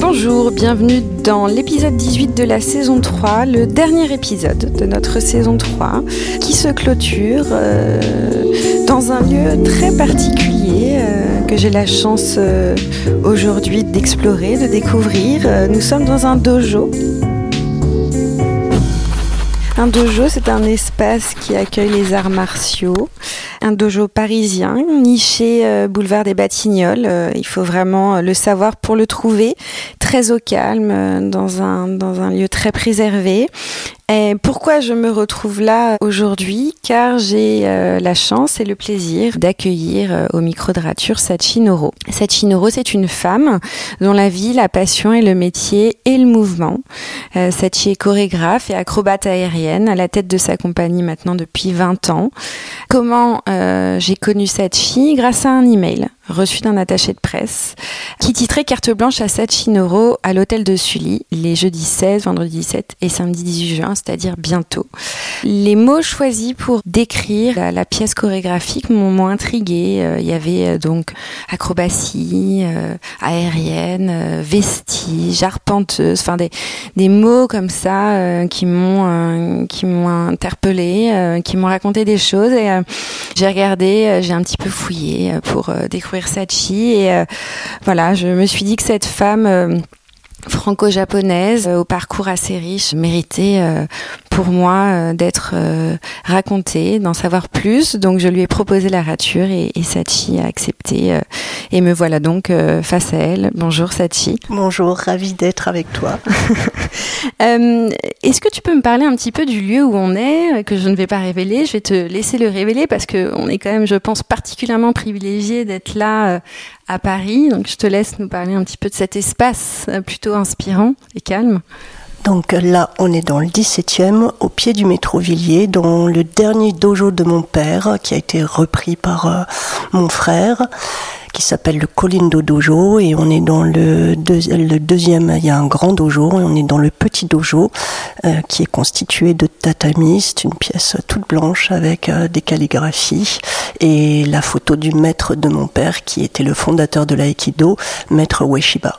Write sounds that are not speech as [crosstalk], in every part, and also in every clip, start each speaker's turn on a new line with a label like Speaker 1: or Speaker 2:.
Speaker 1: Bonjour, bienvenue dans l'épisode 18 de la saison 3, le dernier épisode de notre saison 3, qui se clôture euh, dans un lieu très particulier euh, que j'ai la chance euh, aujourd'hui d'explorer, de découvrir. Nous sommes dans un dojo. Un dojo, c'est un espace qui accueille les arts martiaux. Un dojo parisien, niché euh, boulevard des Batignolles. Euh, il faut vraiment euh, le savoir pour le trouver. Très au calme, dans un, dans un lieu très préservé. Pourquoi je me retrouve là aujourd'hui? Car j'ai euh, la chance et le plaisir d'accueillir euh, au micro de rature Sachi Noro. Sachi Noro, c'est une femme dont la vie, la passion et le métier et le mouvement. Euh, Sachi est chorégraphe et acrobate aérienne à la tête de sa compagnie maintenant depuis 20 ans. Comment euh, j'ai connu Sachi? Grâce à un email reçu d'un attaché de presse qui titrait carte blanche à Sachi Noro à l'hôtel de Sully les jeudis 16, vendredi 17 et samedi 18 juin, c'est-à-dire bientôt. Les mots choisis pour décrire la, pièce chorégraphique m'ont intriguée. Euh, Il y avait euh, donc acrobatie, euh, aérienne, euh, vestige, arpenteuse, enfin des, des mots comme ça euh, qui m'ont euh, qui m'ont interpellée, euh, qui m'ont raconté des choses et euh, j'ai regardé, euh, j'ai un petit peu fouillé euh, pour euh, découvrir Sachi et euh, voilà, je me suis dit que cette femme euh, franco-japonaise euh, au parcours assez riche méritait euh, pour moi euh, d'être racontée, d'en savoir plus. Donc je lui ai proposé la rature et, et Sachi a accepté et me voilà donc face à elle. Bonjour Sachi.
Speaker 2: Bonjour, ravie d'être avec toi. [laughs]
Speaker 1: Euh, Est-ce que tu peux me parler un petit peu du lieu où on est, que je ne vais pas révéler? Je vais te laisser le révéler parce que on est quand même, je pense, particulièrement privilégié d'être là à Paris. Donc je te laisse nous parler un petit peu de cet espace euh, inspirant et calme.
Speaker 2: Donc là, on est dans le 17e, au pied du métro Villiers, dans le dernier dojo de mon père, qui a été repris par euh, mon frère, qui s'appelle le Colindo Dojo, et on est dans le, deuxi- le deuxième, il y a un grand dojo, et on est dans le petit dojo, euh, qui est constitué de tatamis, c'est une pièce toute blanche avec euh, des calligraphies, et la photo du maître de mon père, qui était le fondateur de l'aïkido, maître Ueshiba.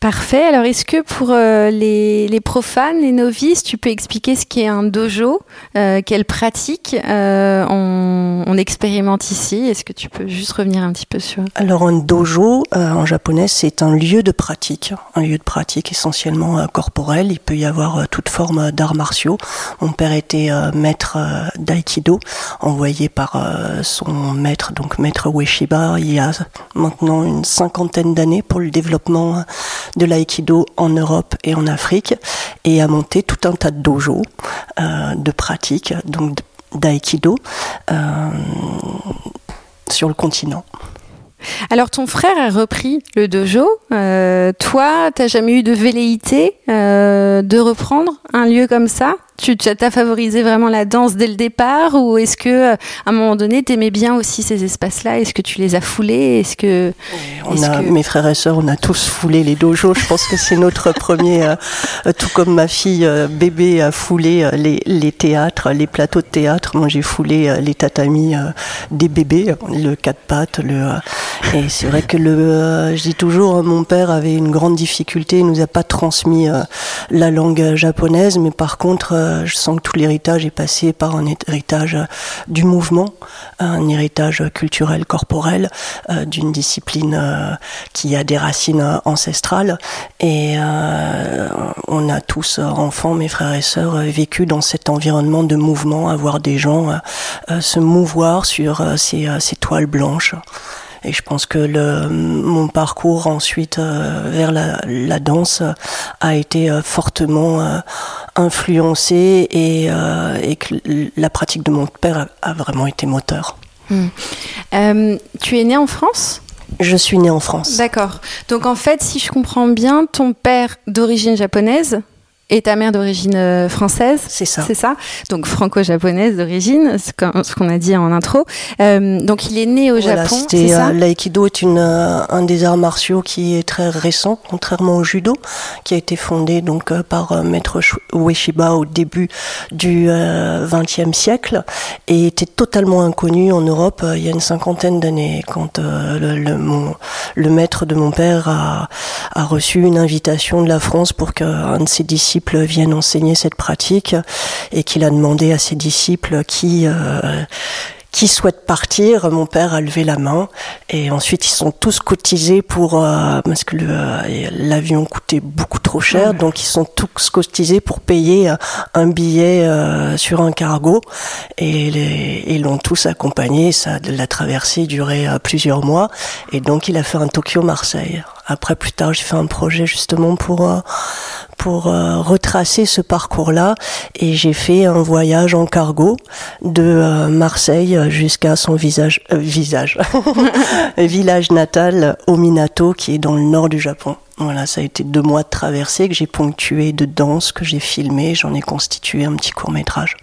Speaker 1: Parfait. Alors, est-ce que pour euh, les, profanes, les novices, tu peux expliquer ce qu'est un dojo, euh, quelle pratique euh, on, on expérimente ici? Est-ce que tu peux juste revenir un petit peu sur
Speaker 2: Alors un dojo euh, en japonais c'est un lieu de pratique, un lieu de pratique essentiellement corporel. Il peut y avoir toute forme d'arts martiaux. Mon père était maître d'aïkido, envoyé par son maître, donc maître Ueshiba, il y a maintenant une cinquantaine d'années pour le développement de l'aïkido en Europe et en Afrique, et a monté tout un tas de dojos euh, de pratique, donc d'aïkido euh, sur le continent.
Speaker 1: Alors, ton frère a repris le dojo. Euh, toi, t'as jamais eu de velléité de reprendre un lieu comme ça? Tu tu- t'as favorisé vraiment la danse dès le départ ou est-ce que, euh, à un moment donné, t'aimais bien aussi ces espaces-là? Est-ce que tu les as foulés? Est-ce que
Speaker 2: On
Speaker 1: Est-ce
Speaker 2: a,
Speaker 1: que-
Speaker 2: Mes frères et sœurs, on a tous foulé les dojos. Je pense que c'est notre [laughs] premier, euh, euh, tout comme ma fille euh, bébé a foulé les, les théâtres, les plateaux de théâtre. Moi, j'ai foulé les tatamis euh, des bébés, le quatre pattes. Le, et c'est vrai que le, je dis toujours, euh, mon père avait une grande difficulté. Il nous a pas transmis la langue japonaise, mais par contre, euh, je sens que tout l'héritage est passé par un héritage euh, du mouvement, un héritage culturel, corporel, euh, d'une discipline qui a des racines ancestrales. Et on a tous, enfants, mes frères et sœurs, vécu dans cet environnement de mouvement, à voir des gens se mouvoir sur ces, toiles blanches. Et je pense que mon parcours ensuite vers la, danse a été fortement influencé et, euh, et que la pratique de mon père a, a vraiment été moteur.
Speaker 1: euh, tu es né en France?
Speaker 2: Je suis née en France.
Speaker 1: D'accord. Donc en fait, si je comprends bien, ton père d'origine japonaise Et ta mère d'origine euh, française
Speaker 2: C'est ça.
Speaker 1: C'est ça. Donc franco-japonaise d'origine, ce qu'on a dit en intro. Euh, donc il est né au
Speaker 2: voilà,
Speaker 1: Japon.
Speaker 2: C'est euh, l'aïkido est une un des arts martiaux qui est très récent, contrairement au judo, qui a été fondé donc par maître Ueshiba au début du XXe siècle et était totalement inconnu en Europe il y a une cinquantaine d'années quand le, le, mon, le maître de mon père a, a reçu une invitation de la France pour qu'un de ses disciples viennent enseigner cette pratique et qu'il a demandé à ses disciples qui euh, qui souhaite partir, mon père a levé la main et ensuite ils sont tous cotisés pour euh, parce que euh, l'avion coûtait beaucoup trop cher, donc ils sont tous cotisés pour payer un billet sur un cargo. Et ils l'ont tous accompagné. Ça, la traversée durait plusieurs mois. Et donc il a fait un Tokyo Marseille. Après plus tard, j'ai fait un projet justement pour pour euh, retracer ce parcours-là et j'ai fait un voyage en cargo de euh, Marseille jusqu'à son visage, euh, [laughs] village natal Ominato qui est dans le nord du Japon. Voilà, ça a été deux mois de traversée que j'ai ponctué de danse, que j'ai filmé, j'en ai constitué un petit court métrage.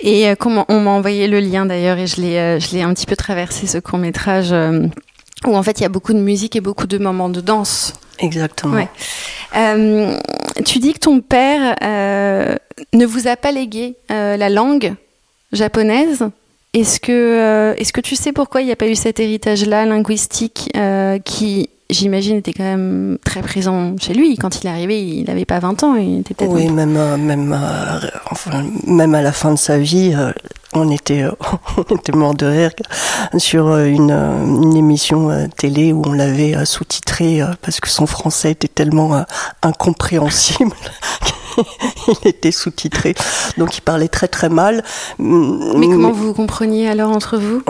Speaker 1: Et comment on m'a envoyé le lien d'ailleurs et je l'ai je l'ai un petit peu traversé ce court métrage où en fait il y a beaucoup de musique et beaucoup de moments de danse.
Speaker 2: Exactement.
Speaker 1: Euh, tu dis que ton père euh, ne vous a pas légué euh, la langue japonaise. Est-ce que, est-ce que tu sais pourquoi il n'y a pas eu cet héritage-là linguistique qui, j'imagine, était quand même très présent chez lui? Quand il est arrivé, il n'avait pas 20 ans. Il était peut-être
Speaker 2: oui, même, même, enfin, même à la fin de sa vie, on était, [laughs] on était mort de rire sur euh, une, euh, une émission euh, télé où on l'avait sous-titré parce que son français était tellement incompréhensible. [laughs] il était sous-titré, donc il parlait très très mal.
Speaker 1: Mais comment vous compreniez alors entre vous?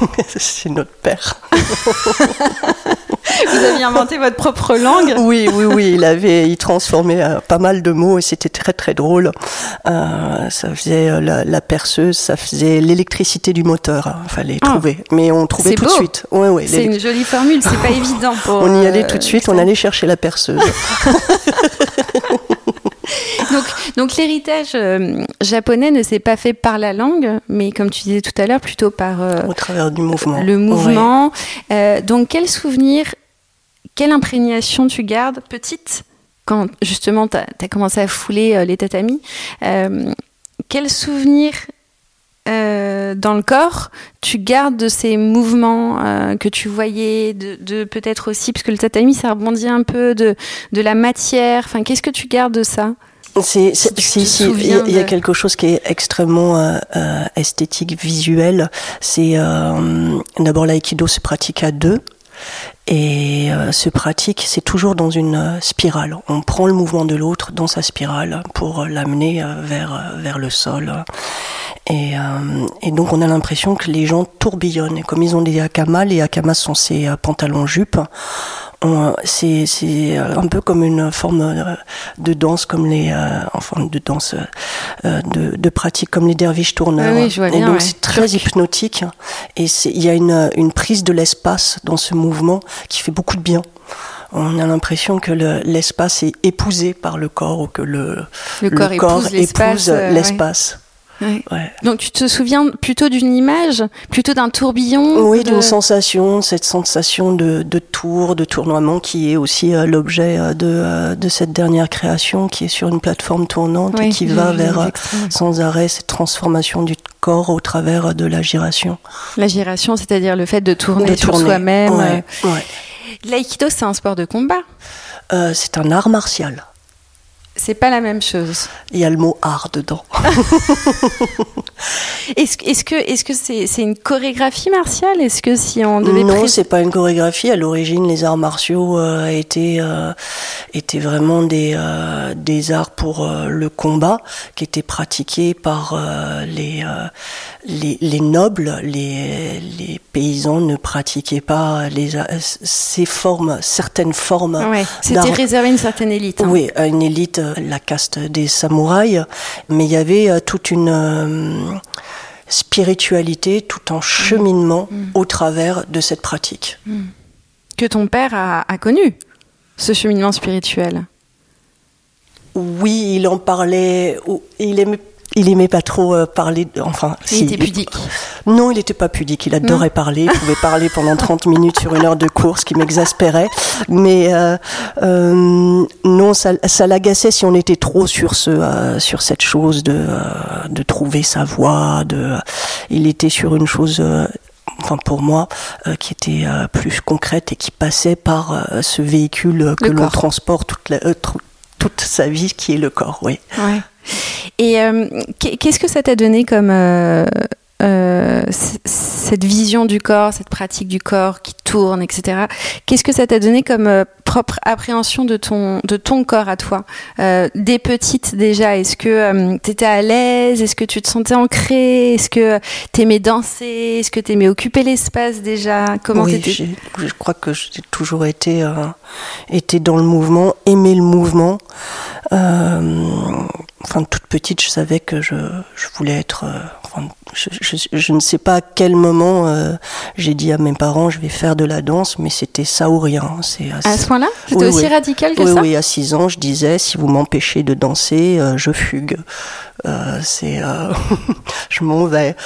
Speaker 1: [laughs]
Speaker 2: C'est notre père. [laughs]
Speaker 1: Vous aviez inventé votre propre langue
Speaker 2: Oui, oui, oui. Il avait, il transformait euh, pas mal de mots et c'était très très drôle. Euh, ça faisait euh, la, perceuse, ça faisait l'électricité du moteur. Hein, fallait ah. trouver, mais on trouvait tout de suite.
Speaker 1: Ouais, ouais, c'est une jolie formule. C'est pas [laughs] évident. Pour,
Speaker 2: on y allait tout de suite. On allait chercher la perceuse. [laughs] [laughs]
Speaker 1: donc, donc l'héritage japonais ne s'est pas fait par la langue, mais comme tu disais tout à l'heure, plutôt par
Speaker 2: au travers du mouvement.
Speaker 1: Le mouvement. donc, quel souvenir quelle imprégnation tu gardes petite quand justement tu as, commencé à fouler euh, les tatamis euh, Quel souvenir euh, dans le corps tu gardes de ces mouvements que tu voyais, de, peut-être aussi, parce que le tatami ça rebondit un peu de, de la matière, enfin, qu'est-ce que tu gardes de ça?
Speaker 2: C'est, il y, a quelque chose qui est extrêmement esthétique, visuel. C'est d'abord l'aïkido se pratique à deux. Et euh, ce pratique, c'est toujours dans une euh, spirale. On prend le mouvement de l'autre dans sa spirale pour l'amener euh, vers, vers le sol. Et, et, donc on a l'impression que les gens tourbillonnent. Et comme ils ont des akamas, les akamas sont ces pantalons jupes, c'est un peu comme une forme de danse, comme les euh, enfin de danse euh, de, de, pratique comme les derviches tourneurs.
Speaker 1: et
Speaker 2: donc c'est très hypnotique et il y a une, une prise de l'espace dans ce mouvement qui fait beaucoup de bien on a l'impression que l'espace est épousé par le corps ou que le,
Speaker 1: le corps, épouse
Speaker 2: l'espace.
Speaker 1: Donc tu te souviens plutôt d'une image, plutôt d'un tourbillon
Speaker 2: Oui, d'une sensation, cette sensation de, tour, de tournoiement qui est aussi euh, l'objet euh, de, euh, de, cette dernière création qui est sur une plateforme tournante et qui va vers sans arrêt cette transformation du corps au travers de la giration.
Speaker 1: La giration, c'est-à-dire le fait de tourner sur soi-même. L'aïkido, c'est un sport de combat.
Speaker 2: c'est un art martial.
Speaker 1: C'est pas la même chose.
Speaker 2: Il y a le mot art dedans. [laughs]
Speaker 1: est-ce, est que est-ce que c'est, une chorégraphie martiale? Est-ce que si on devait
Speaker 2: non, c'est pas une chorégraphie. À l'origine, les arts martiaux euh, étaient euh, étaient vraiment des euh, des arts pour le combat qui étaient pratiqués par les, les, les nobles, les les paysans ne pratiquaient pas les ces formes, certaines formes.
Speaker 1: Ouais, c'était réservé à une certaine élite.
Speaker 2: Hein. Oui, à une élite la caste des samouraïs, mais il y avait euh, toute une euh, spiritualité, tout un cheminement mm. au travers de cette pratique. Mm.
Speaker 1: Que ton père a, connu, ce cheminement spirituel?
Speaker 2: Oui, il en parlait. Il aimait il aimait pas trop euh, parler. Enfin,
Speaker 1: il était pudique.
Speaker 2: non, il n'était pas pudique. Il adorait parler. Il pouvait parler [laughs] pendant 30 minutes sur une heure de course, qui m'exaspérait. Mais euh, euh, non, ça, ça l'agaçait si on était trop sur ce, euh, sur cette chose de, euh, de trouver sa voie. De, il était sur une chose enfin pour moi, euh, qui était euh, plus concrète et qui passait par euh, ce véhicule que l'on transporte toute, la, toute sa vie, qui est le corps, oui.
Speaker 1: Ouais. Et qu'est-ce que ça t'a donné comme euh, cette vision du corps, cette pratique du corps qui tourne, etc. Qu'est-ce que ça t'a donné comme euh, propre appréhension de ton, de ton corps à toi? Euh, Des petites déjà, est-ce que euh, tu étais à l'aise? Est-ce que tu te sentais ancré Est-ce que tu aimais danser? Est-ce que tu aimais occuper l'espace déjà?
Speaker 2: Comment oui, Je crois que j'ai toujours été, été dans le mouvement, aimé le mouvement. enfin, toute petite, je savais que je, je voulais être... Je, ne sais pas à quel moment euh, j'ai dit à mes parents je vais faire de la danse, mais c'était ça ou rien.
Speaker 1: C'est à ce point-là C'était aussi radical que
Speaker 2: ça Oui, à 6 ans, je disais si vous m'empêchez de danser, euh, je fugue. Euh, c'est, euh, [laughs] je m'en vais.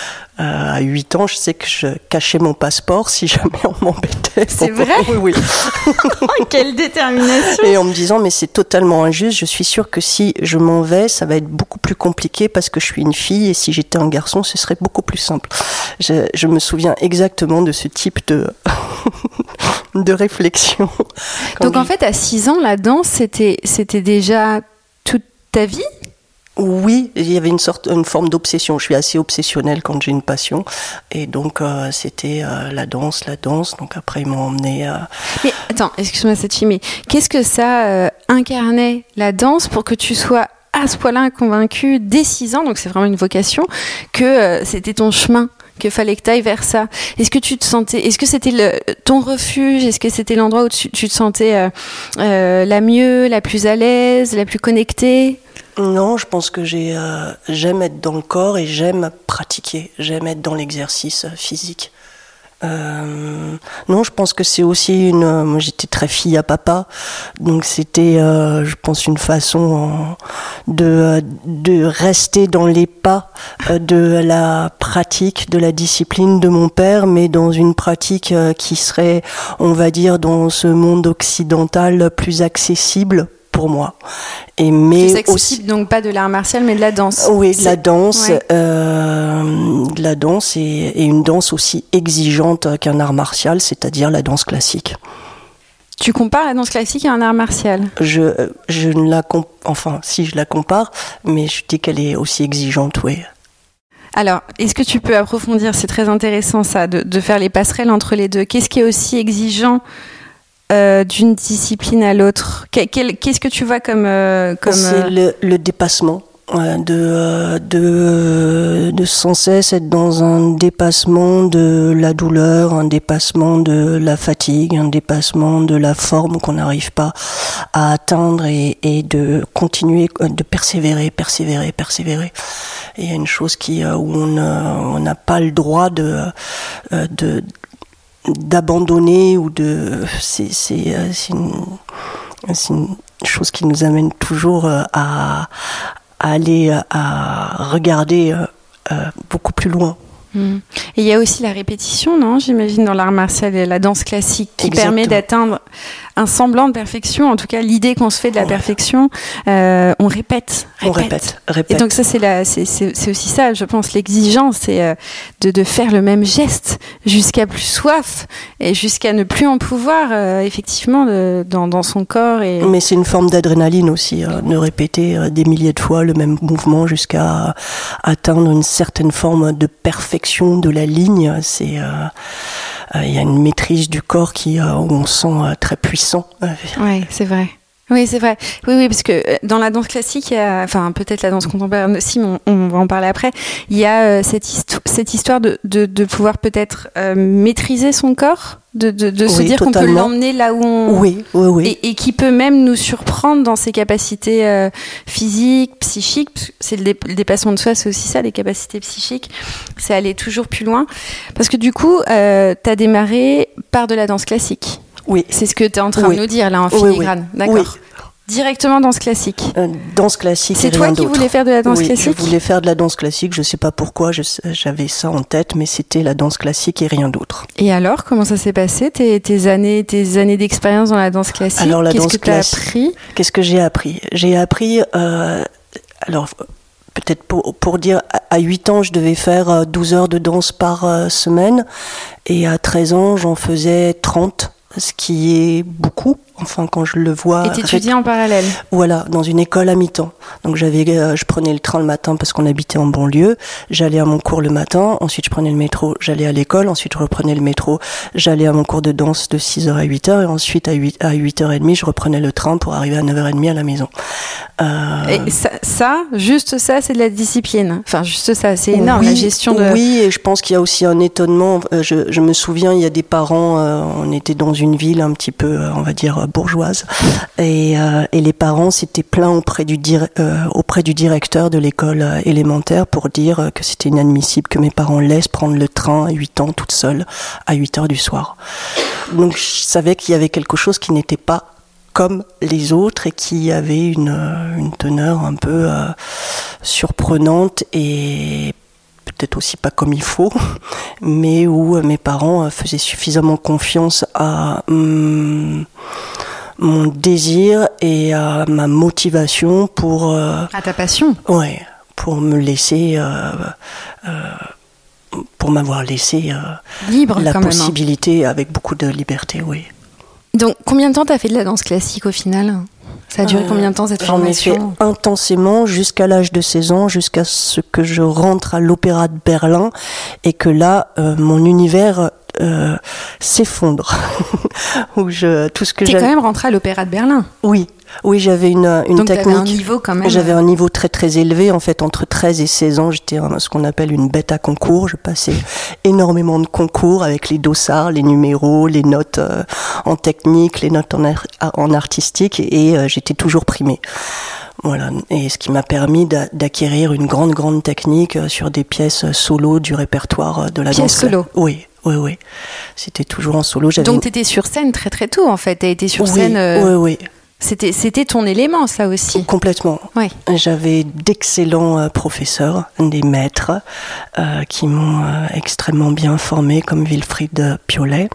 Speaker 2: Euh, à 8 ans, je sais que je cachais mon passeport si jamais on m'embêtait.
Speaker 1: C'est vrai
Speaker 2: Oui, oui. [laughs]
Speaker 1: Quelle détermination
Speaker 2: Et en me disant, mais c'est totalement injuste, je suis sûre que si je m'en vais, ça va être beaucoup plus compliqué parce que je suis une fille et si j'étais un garçon, ce serait beaucoup plus simple. Je, je me souviens exactement de ce type de, [laughs] de réflexion.
Speaker 1: Donc en fait, à 6 ans, la danse, c'était, c'était déjà toute ta vie?
Speaker 2: Oui, il y avait une sorte, une forme d'obsession. Je suis assez obsessionnelle quand j'ai une passion, et donc euh, c'était euh, la danse, la danse. Donc après ils m'ont emmené. à...
Speaker 1: Mais attends, excuse-moi cette mais qu'est-ce que ça euh, incarnait la danse pour que tu sois à ce point-là convaincu dès 6 ans, donc c'est vraiment une vocation, que c'était ton chemin qu'il fallait que tu ailles vers ça. Est-ce que tu te sentais, est-ce que c'était ton refuge, est-ce que c'était l'endroit où tu, tu te sentais la mieux, la plus à l'aise, la plus connectée?
Speaker 2: Non, je pense que euh, j'aime être dans le corps et j'aime pratiquer, j'aime être dans l'exercice physique. Euh, non, je pense que c'est aussi une. Euh, moi, j'étais très fille à papa, donc c'était, euh, je pense, une façon de de rester dans les pas de la pratique, de la discipline de mon père, mais dans une pratique qui serait, on va dire, dans ce monde occidental plus accessible pour moi.
Speaker 1: Et mais aussi donc pas de l'art martial mais de la danse.
Speaker 2: Oui, de la danse, euh, de la danse et, et, une danse aussi exigeante qu'un art martial, c'est-à-dire la danse classique.
Speaker 1: Tu compares la danse classique à un art martial?
Speaker 2: Je je ne la enfin si je la compare, mais je dis qu'elle est aussi exigeante, oui.
Speaker 1: Alors, est-ce que tu peux approfondir? C'est très intéressant ça, de, de, faire les passerelles entre les deux. Qu'est-ce qui est aussi exigeant euh, d'une discipline à l'autre Qu'est-ce que tu vois comme... Euh, comme
Speaker 2: C'est euh, le, le, dépassement. De, de, de sans cesse être dans un dépassement de la douleur, un dépassement de la fatigue, un dépassement de la forme qu'on n'arrive pas à atteindre et, et, de continuer, de persévérer, persévérer, persévérer. Et il y a une chose qui, où on n'a pas le droit de, de d'abandonner ou de c'est c'est euh, une, une, chose qui nous amène toujours euh, à, à aller euh, à regarder beaucoup plus loin.
Speaker 1: Hmm. Et il y a aussi la répétition, non J'imagine dans l'art martial et la danse classique qui permet d'atteindre un semblant de perfection, en tout cas l'idée qu'on se fait de la perfection, euh, on répète,
Speaker 2: répète, On répète, répète.
Speaker 1: Et donc ça c'est la, c'est, c'est, aussi ça, je pense, l'exigence, c'est euh, de, de, faire le même geste jusqu'à plus soif et jusqu'à ne plus en pouvoir, euh, effectivement, de, dans, dans, son corps. Et...
Speaker 2: Mais c'est une forme d'adrénaline aussi, hein, de répéter euh, des milliers de fois le même mouvement jusqu'à atteindre une certaine forme de perfection de la ligne. C'est euh, il y a une maîtrise du corps qui où on sent très puissant
Speaker 1: oui, c'est vrai. Oui, c'est vrai. Oui, oui, parce que euh, dans la danse classique, il y a, enfin peut-être la danse contemporaine aussi, mais on, va en parler après. Il y a euh, cette, cette histoire de, de, de pouvoir peut-être euh, maîtriser son corps, de, de, de se dire qu'on peut l'emmener là où on.
Speaker 2: Oui, oui, oui.
Speaker 1: Et, et, qui peut même nous surprendre dans ses capacités euh, physiques, psychiques. C'est le, dé le, dépassement de soi, c'est aussi ça, les capacités psychiques. C'est aller toujours plus loin. Parce que du coup, euh, tu as démarré par de la danse classique.
Speaker 2: Oui.
Speaker 1: C'est ce que tu es en train
Speaker 2: oui.
Speaker 1: de nous dire là en filigrane.
Speaker 2: Oui, oui.
Speaker 1: D'accord. Directement danse classique.
Speaker 2: Euh, danse classique.
Speaker 1: C'est toi qui voulais faire de la danse
Speaker 2: oui,
Speaker 1: classique
Speaker 2: Je voulais faire de la danse classique. Je sais pas pourquoi j'avais ça en tête, mais c'était la danse classique et rien d'autre.
Speaker 1: Et alors, comment ça s'est passé tes, tes, années, tes années d'expérience dans la danse classique
Speaker 2: Alors la
Speaker 1: Qu'est-ce que
Speaker 2: tu as
Speaker 1: appris
Speaker 2: Qu'est-ce que j'ai appris? J'ai appris. Euh, alors peut-être pour, pour, dire, à 8 ans, je devais faire 12 euh, heures de danse par euh, semaine, et à 13 ans, j'en faisais 30, ce qui est beaucoup enfin quand je le vois.
Speaker 1: Et t'étudiais en parallèle
Speaker 2: Voilà, dans une école à mi-temps. Donc j'avais, euh, je prenais le train le matin parce qu'on habitait en banlieue. J'allais à mon cours le matin, ensuite je prenais le métro, j'allais à l'école, ensuite je reprenais le métro, j'allais à mon cours de danse de 6h à 8h et ensuite à 8 à 8h30 je reprenais le train pour arriver à 9h30 à la maison.
Speaker 1: Euh... Et ça, ça, juste ça, c'est de la discipline. Enfin, juste ça, c'est énorme
Speaker 2: oui,
Speaker 1: la gestion de.
Speaker 2: Oui, et je pense qu'il y a aussi un étonnement. Euh, je, je, me souviens, il y a des parents, on était dans une ville un petit peu, on va dire bourgeoise. Et, euh, et les parents s'étaient plaints auprès du, euh, directeur de l'école euh, élémentaire pour dire que c'était inadmissible que mes parents laissent prendre le train à 8 ans toute seule à 8 heures du soir. Donc je savais qu'il y avait quelque chose qui n'était pas comme les autres et qui avait une, une teneur un peu surprenante et peut-être aussi pas comme il faut, [laughs] mais où mes parents faisaient suffisamment confiance à hum, mon désir et à ma motivation pour...
Speaker 1: Euh, à ta passion.
Speaker 2: Ouais, pour me laisser... Euh, euh, pour m'avoir laissé
Speaker 1: libre
Speaker 2: la
Speaker 1: quand
Speaker 2: possibilité
Speaker 1: même,
Speaker 2: avec beaucoup de liberté, oui.
Speaker 1: Donc, combien de temps t'as fait de la danse classique au final? Ça a duré combien de temps cette formation
Speaker 2: J'en ai fait intensément jusqu'à l'âge de 16 ans, jusqu'à ce que je rentre à l'Opéra de Berlin et que là, mon univers euh, s'effondre. [laughs]
Speaker 1: où je tout ce que j'ai quand même rentré à l'Opéra de Berlin.
Speaker 2: Oui, oui, j'avais une, une
Speaker 1: Donc
Speaker 2: technique.
Speaker 1: un niveau quand même.
Speaker 2: J'avais un niveau très très élevé. En fait, entre 13 et 16 ans, j'étais ce qu'on appelle une bête à concours. Je passais énormément de concours avec les dossards, les numéros, les notes euh, en technique, les notes en, en artistique, et euh, j'étais toujours primée. Voilà, et ce qui m'a permis d'acquérir une grande grande technique sur des pièces solo du répertoire de la
Speaker 1: Pièce
Speaker 2: danse.
Speaker 1: solo.
Speaker 2: Oui, oui, oui. C'était toujours en solo.
Speaker 1: Donc tu étais sur scène très très tôt en fait. Tu été sur
Speaker 2: oui,
Speaker 1: scène.
Speaker 2: Euh... Oui, oui.
Speaker 1: C'était, c'était ton élément, ça aussi.
Speaker 2: Complètement.
Speaker 1: Oui.
Speaker 2: J'avais d'excellents euh, professeurs, des maîtres, euh, qui m'ont euh, extrêmement bien formé, comme Wilfried Piolet.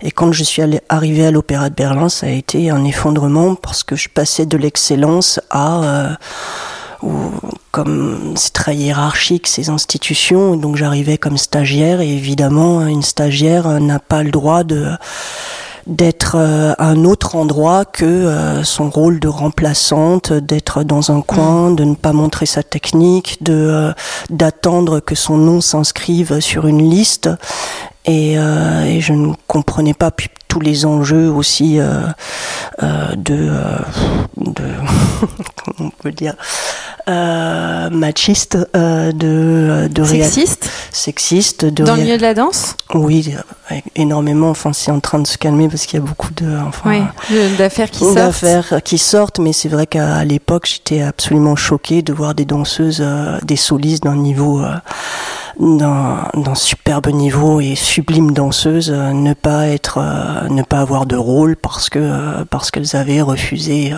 Speaker 2: Et quand je suis allée, arrivée à l'Opéra de Berlin, ça a été un effondrement parce que je passais de l'excellence à euh, ou comme c'est très hiérarchique ces institutions, donc j'arrivais comme stagiaire et évidemment une stagiaire n'a pas le droit de d'être euh, à un autre endroit que euh, son rôle de remplaçante, d'être dans un coin, de ne pas montrer sa technique, de euh, d'attendre que son nom s'inscrive sur une liste. Et, et, je ne comprenais pas tous les enjeux aussi euh, euh, de, de [laughs] comment on peut dire euh, machiste, de, de
Speaker 1: sexiste,
Speaker 2: sexiste. De
Speaker 1: Dans le milieu de la danse?
Speaker 2: Oui, énormément. Enfin, c'est en train de se calmer parce qu'il y a beaucoup de, enfin,
Speaker 1: oui, d'affaires qui sortent.
Speaker 2: D'affaires qui sortent, mais c'est vrai qu'à l'époque, j'étais absolument choquée de voir des danseuses, des solistes d'un niveau d'un superbe niveau et sublime danseuse euh, ne pas être euh, ne pas avoir de rôle parce que euh, parce qu'elles avaient refusé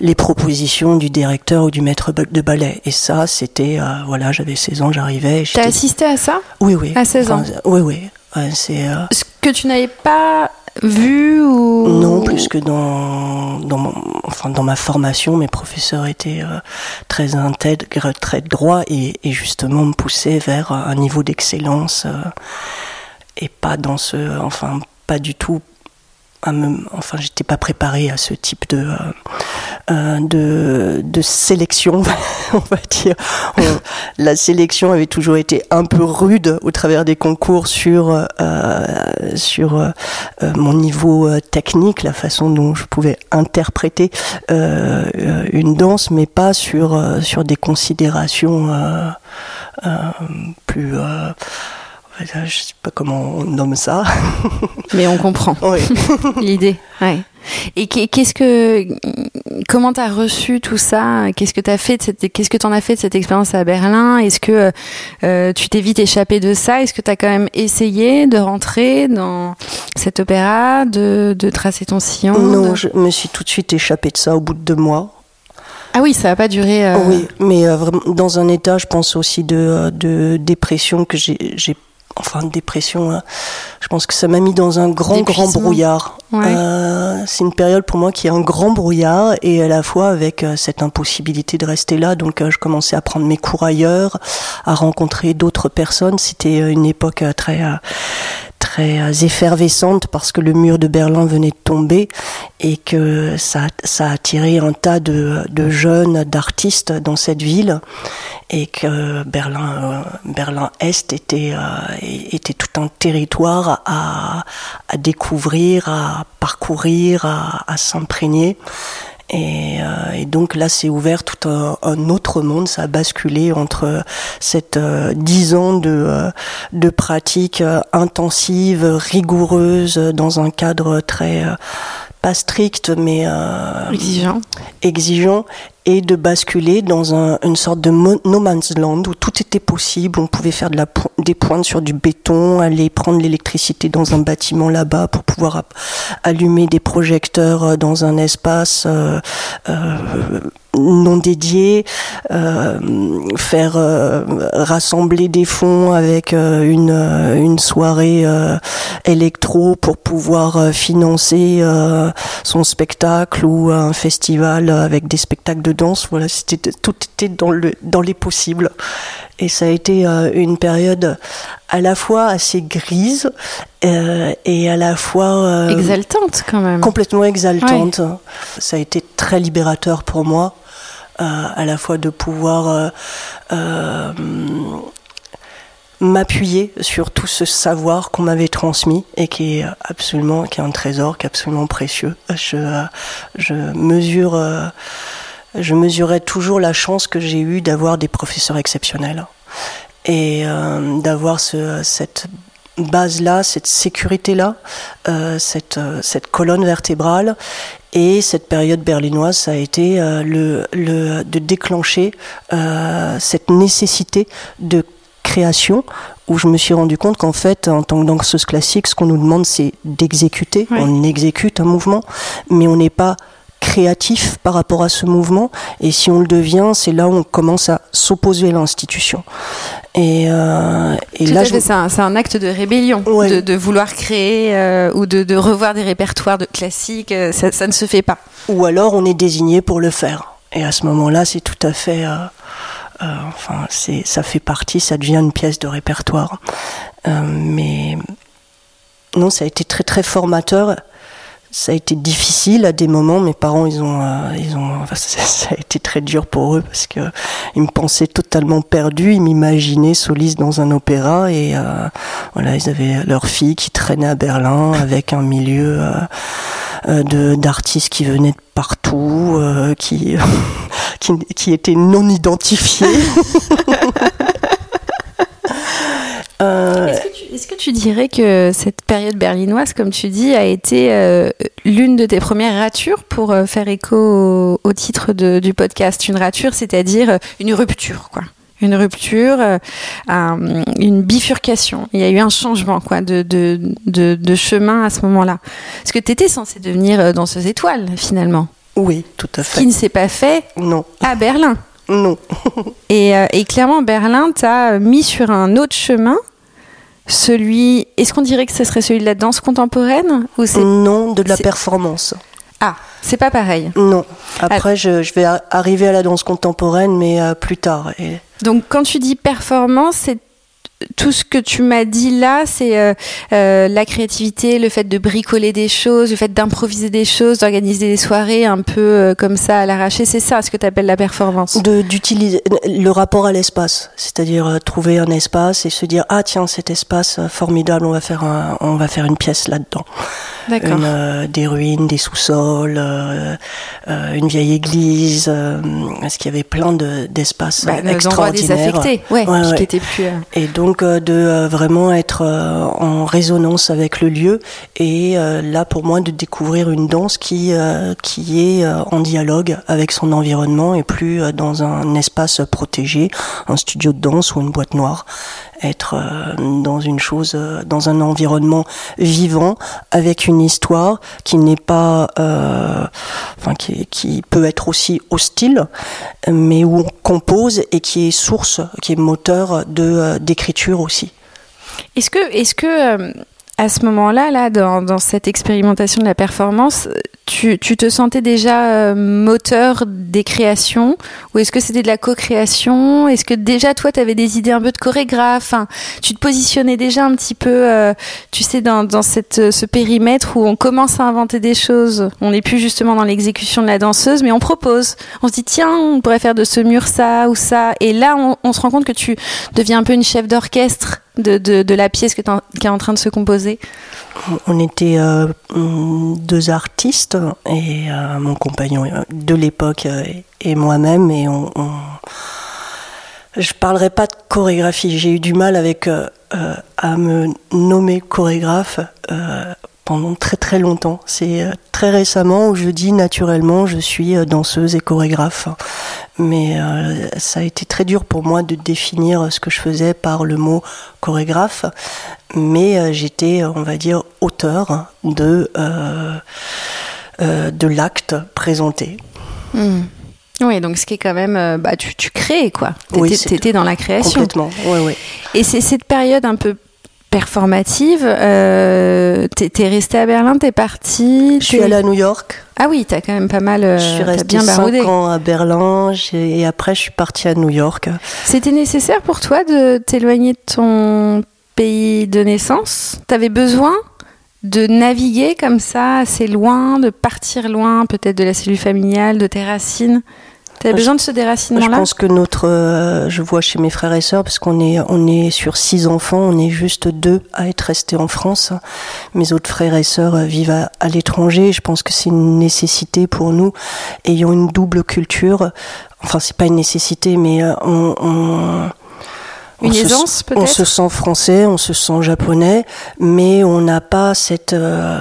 Speaker 2: les propositions du directeur ou du maître de ballet. Et ça c'était voilà j'avais 16 ans j'arrivais
Speaker 1: t'as assisté à ça?
Speaker 2: Oui oui.
Speaker 1: À 16 ans?
Speaker 2: oui oui. C'est
Speaker 1: ce que tu n'avais pas vu ou
Speaker 2: non plus que dans ma formation mes professeurs étaient euh, très intègres très droits et, et, justement me poussaient vers un niveau d'excellence euh, et pas dans ce enfin pas du tout enfin, j'étais pas préparée à ce type de euh, euh, de, sélection, [laughs] on va dire. la sélection avait toujours été un peu rude au travers des concours sur euh, sur mon niveau technique, la façon dont je pouvais interpréter une danse, mais pas sur sur des considérations plus Je sais pas comment on nomme ça. [laughs]
Speaker 1: Mais on comprend
Speaker 2: Oui. [laughs]
Speaker 1: l'idée. Ouais. Et qu'est-ce que, comment t'as reçu tout ça? Qu'est-ce que t'as fait qu'est-ce que t'en as fait de cette expérience à Berlin? Est-ce que euh, tu t'es vite échappé de ça? Est-ce que t'as quand même essayé de rentrer dans cet opéra, de, de tracer ton sillon?
Speaker 2: Non,
Speaker 1: de-
Speaker 2: je me suis tout de suite échappée de ça au bout de deux mois.
Speaker 1: Ah oui, ça va pas durer. euh,
Speaker 2: Oui, mais euh, dans un état, je pense aussi de, euh, de dépression que j'ai enfin de dépression. hein. Je pense que ça m'a mis dans un grand grand brouillard.
Speaker 1: Ouais.
Speaker 2: Euh, c'est une période pour moi qui est un grand brouillard et à la fois avec euh, cette impossibilité de rester là. Donc euh, je commençais à prendre mes cours ailleurs, à rencontrer d'autres personnes. C'était une époque très très euh, effervescente parce que le mur de Berlin venait de tomber et que ça, ça a attiré un tas de, jeunes, d'artistes dans cette ville et que Berlin, euh, Berlin Est était, euh, était tout un territoire à, à découvrir, à parcourir, à s'imprégner. Et, euh, et donc là, c'est ouvert tout un, un autre monde. Ça a basculé entre cette euh, dix ans de, euh, de pratique euh, intensive, rigoureuse, dans un cadre très euh, pas strict, mais euh,
Speaker 1: Exigeant.
Speaker 2: exigeant et de basculer dans un- une sorte de no man's land où tout était possible. On pouvait faire des pointes sur du béton, aller prendre l'électricité dans un bâtiment là-bas pour pouvoir allumer des projecteurs euh, dans un espace euh, euh, non dédié, faire rassembler des fonds avec une, soirée électro pour pouvoir financer son spectacle ou un festival avec des spectacles de danse. Voilà, c'était tout était dans le dans les possibles. Et ça a été euh, une période à la fois assez grise euh, et à la fois euh,
Speaker 1: Exaltante quand même.
Speaker 2: complètement exaltante. Ça a été très libérateur pour moi, à la fois de pouvoir m'appuyer sur tout ce savoir qu'on m'avait transmis et qui est absolument, qui est un trésor, qui est absolument précieux. Je, je mesure, je mesurais toujours la chance que j'ai eue d'avoir des professeurs exceptionnels et euh, d'avoir ce, cette base-là, cette sécurité-là, euh, cette, euh, cette colonne vertébrale. Et cette période berlinoise, ça a été euh, le, le, de déclencher euh, cette nécessité de création où je me suis rendu compte qu'en fait, en tant que danseuse classique, ce qu'on nous demande, c'est d'exécuter. On exécute un mouvement, mais on n'est pas créatif par rapport à ce mouvement. Et si on le devient, c'est là où on commence à s'opposer à l'institution. Et, euh, et
Speaker 1: Tout
Speaker 2: là, je,
Speaker 1: c'est un, acte de rébellion,
Speaker 2: Ouais.
Speaker 1: de, de vouloir créer euh, ou de, de revoir des répertoires de classiques. euh, ça, ça ne se fait pas.
Speaker 2: ou alors on est désigné pour le faire. Et à ce moment-là, c'est tout à fait, euh, enfin, c'est, ça fait partie, ça devient une pièce de répertoire. Mais non, ça a été très très formateur. Ça a été difficile à des moments. Mes parents, ils ont, euh, ils ont, enfin, [laughs] ça, ça a été très dur pour eux parce que ils me pensaient totalement perdu. Ils m'imaginaient soliste dans un opéra et euh, voilà, ils avaient leur fille qui traînait à Berlin [laughs] avec un milieu euh, de d'artistes qui venaient de partout, qui, [laughs] qui qui étaient non identifiés.
Speaker 1: Est-ce que, tu, est-ce que tu dirais que cette période berlinoise, comme tu dis, a été euh, l'une de tes premières ratures pour euh, faire écho au, au titre de- du podcast? Une rature, c'est-à-dire euh, une rupture, quoi. Une rupture, euh, un- une bifurcation. Il y a eu un changement quoi, de, de, de, de chemin à ce moment-là. Parce que tu étais censée devenir danseuse étoile, finalement?
Speaker 2: oui, tout à fait.
Speaker 1: qui ne s'est pas fait
Speaker 2: Non,
Speaker 1: à Berlin.
Speaker 2: non.
Speaker 1: Et, euh, et clairement, Berlin t'a mis sur un autre chemin. Celui. Est-ce qu'on dirait que ce serait celui de la danse contemporaine ou c'est
Speaker 2: Non, de la performance.
Speaker 1: ah c'est pas pareil.
Speaker 2: Non. Après, je, je vais arriver à la danse contemporaine, mais euh, plus tard. Et
Speaker 1: Donc quand tu dis performance, c'est tout ce que tu m'as dit là, c'est euh, euh, la créativité, le fait de bricoler des choses, le fait d'improviser des choses, d'organiser des soirées un peu euh, comme ça à l'arraché. C'est ça ce que tu appelles la performance.
Speaker 2: d'utiliser le rapport à l'espace, c'est-à-dire trouver un espace et se dire ah tiens cet espace formidable, on va faire un, on va faire une pièce là-dedans.
Speaker 1: D'accord.
Speaker 2: Des ruines, des sous-sols, une vieille église, parce qu'il y avait plein de d'espaces
Speaker 1: Bah,
Speaker 2: extraordinaires.
Speaker 1: désaffectés, ouais,
Speaker 2: Ouais,
Speaker 1: puis
Speaker 2: ouais.
Speaker 1: qui étaient plus.
Speaker 2: Et donc donc de vraiment être en résonance avec le lieu et là pour moi de découvrir une danse qui qui est en dialogue avec son environnement et plus dans un espace protégé, un studio de danse ou une boîte noire être euh, dans une chose, euh, dans un environnement vivant, avec une histoire qui n'est pas, euh, enfin qui, peut être aussi hostile, mais où on compose et qui est source, qui est moteur de d'écriture aussi.
Speaker 1: Est-ce que, est-ce que à ce moment-là, là, dans, dans, cette expérimentation de la performance, tu, tu te sentais déjà euh, moteur des créations ou est-ce que c'était de la co-création? Est-ce que déjà toi, tu avais des idées un peu de chorégraphe? Enfin, Tu te positionnais déjà un petit peu, euh, tu sais, dans, dans cette, euh, ce périmètre où on commence à inventer des choses. On n'est plus justement dans l'exécution de la danseuse, mais on propose. On se dit, tiens, on pourrait faire de ce mur ça ou ça. Et là, on, on se rend compte que tu deviens un peu une chef d'orchestre de, la pièce qui est en train de se composer
Speaker 2: On était euh, deux artistes et euh, mon compagnon de l'époque euh, et moi-même et on, je parlerai pas de chorégraphie. J'ai eu du mal avec euh, à me nommer chorégraphe pendant très très longtemps. C'est euh, très récemment où je dis naturellement je suis euh, danseuse et chorégraphe. Mais euh, ça a été très dur pour moi de définir ce que je faisais par le mot chorégraphe. Mais j'étais, on va dire, auteur de, euh, de l'acte présenté.
Speaker 1: Hmm. Oui, donc ce qui est quand même, bah, tu, tu crées quoi. Tu étais, dans la création.
Speaker 2: Complètement, oui, oui.
Speaker 1: Et c'est cette période un peu performative. Euh, t'es, resté à Berlin, t'es parti.
Speaker 2: Je suis allée à New York.
Speaker 1: Ah oui, t'as quand même pas mal. Euh,
Speaker 2: je suis restée 5 ans à Berlin et après je suis partie à New York.
Speaker 1: C'était nécessaire pour toi de t'éloigner de ton pays de naissance? T'avais besoin de naviguer comme ça assez loin, de partir loin peut-être de la cellule familiale, de tes racines? T'as besoin de ce déracinement-là
Speaker 2: Je pense que notre, euh, je vois chez mes frères et sœurs, parce qu'on est, on est sur six enfants, on est juste deux à être restés en France. Mes autres frères et sœurs vivent à, à l'étranger. Je pense que c'est une nécessité pour nous, ayant une double culture. Enfin, c'est pas une nécessité, mais euh, on, on
Speaker 1: une aisance peut-être
Speaker 2: On se sent français, on se sent japonais, mais on n'a pas cette euh,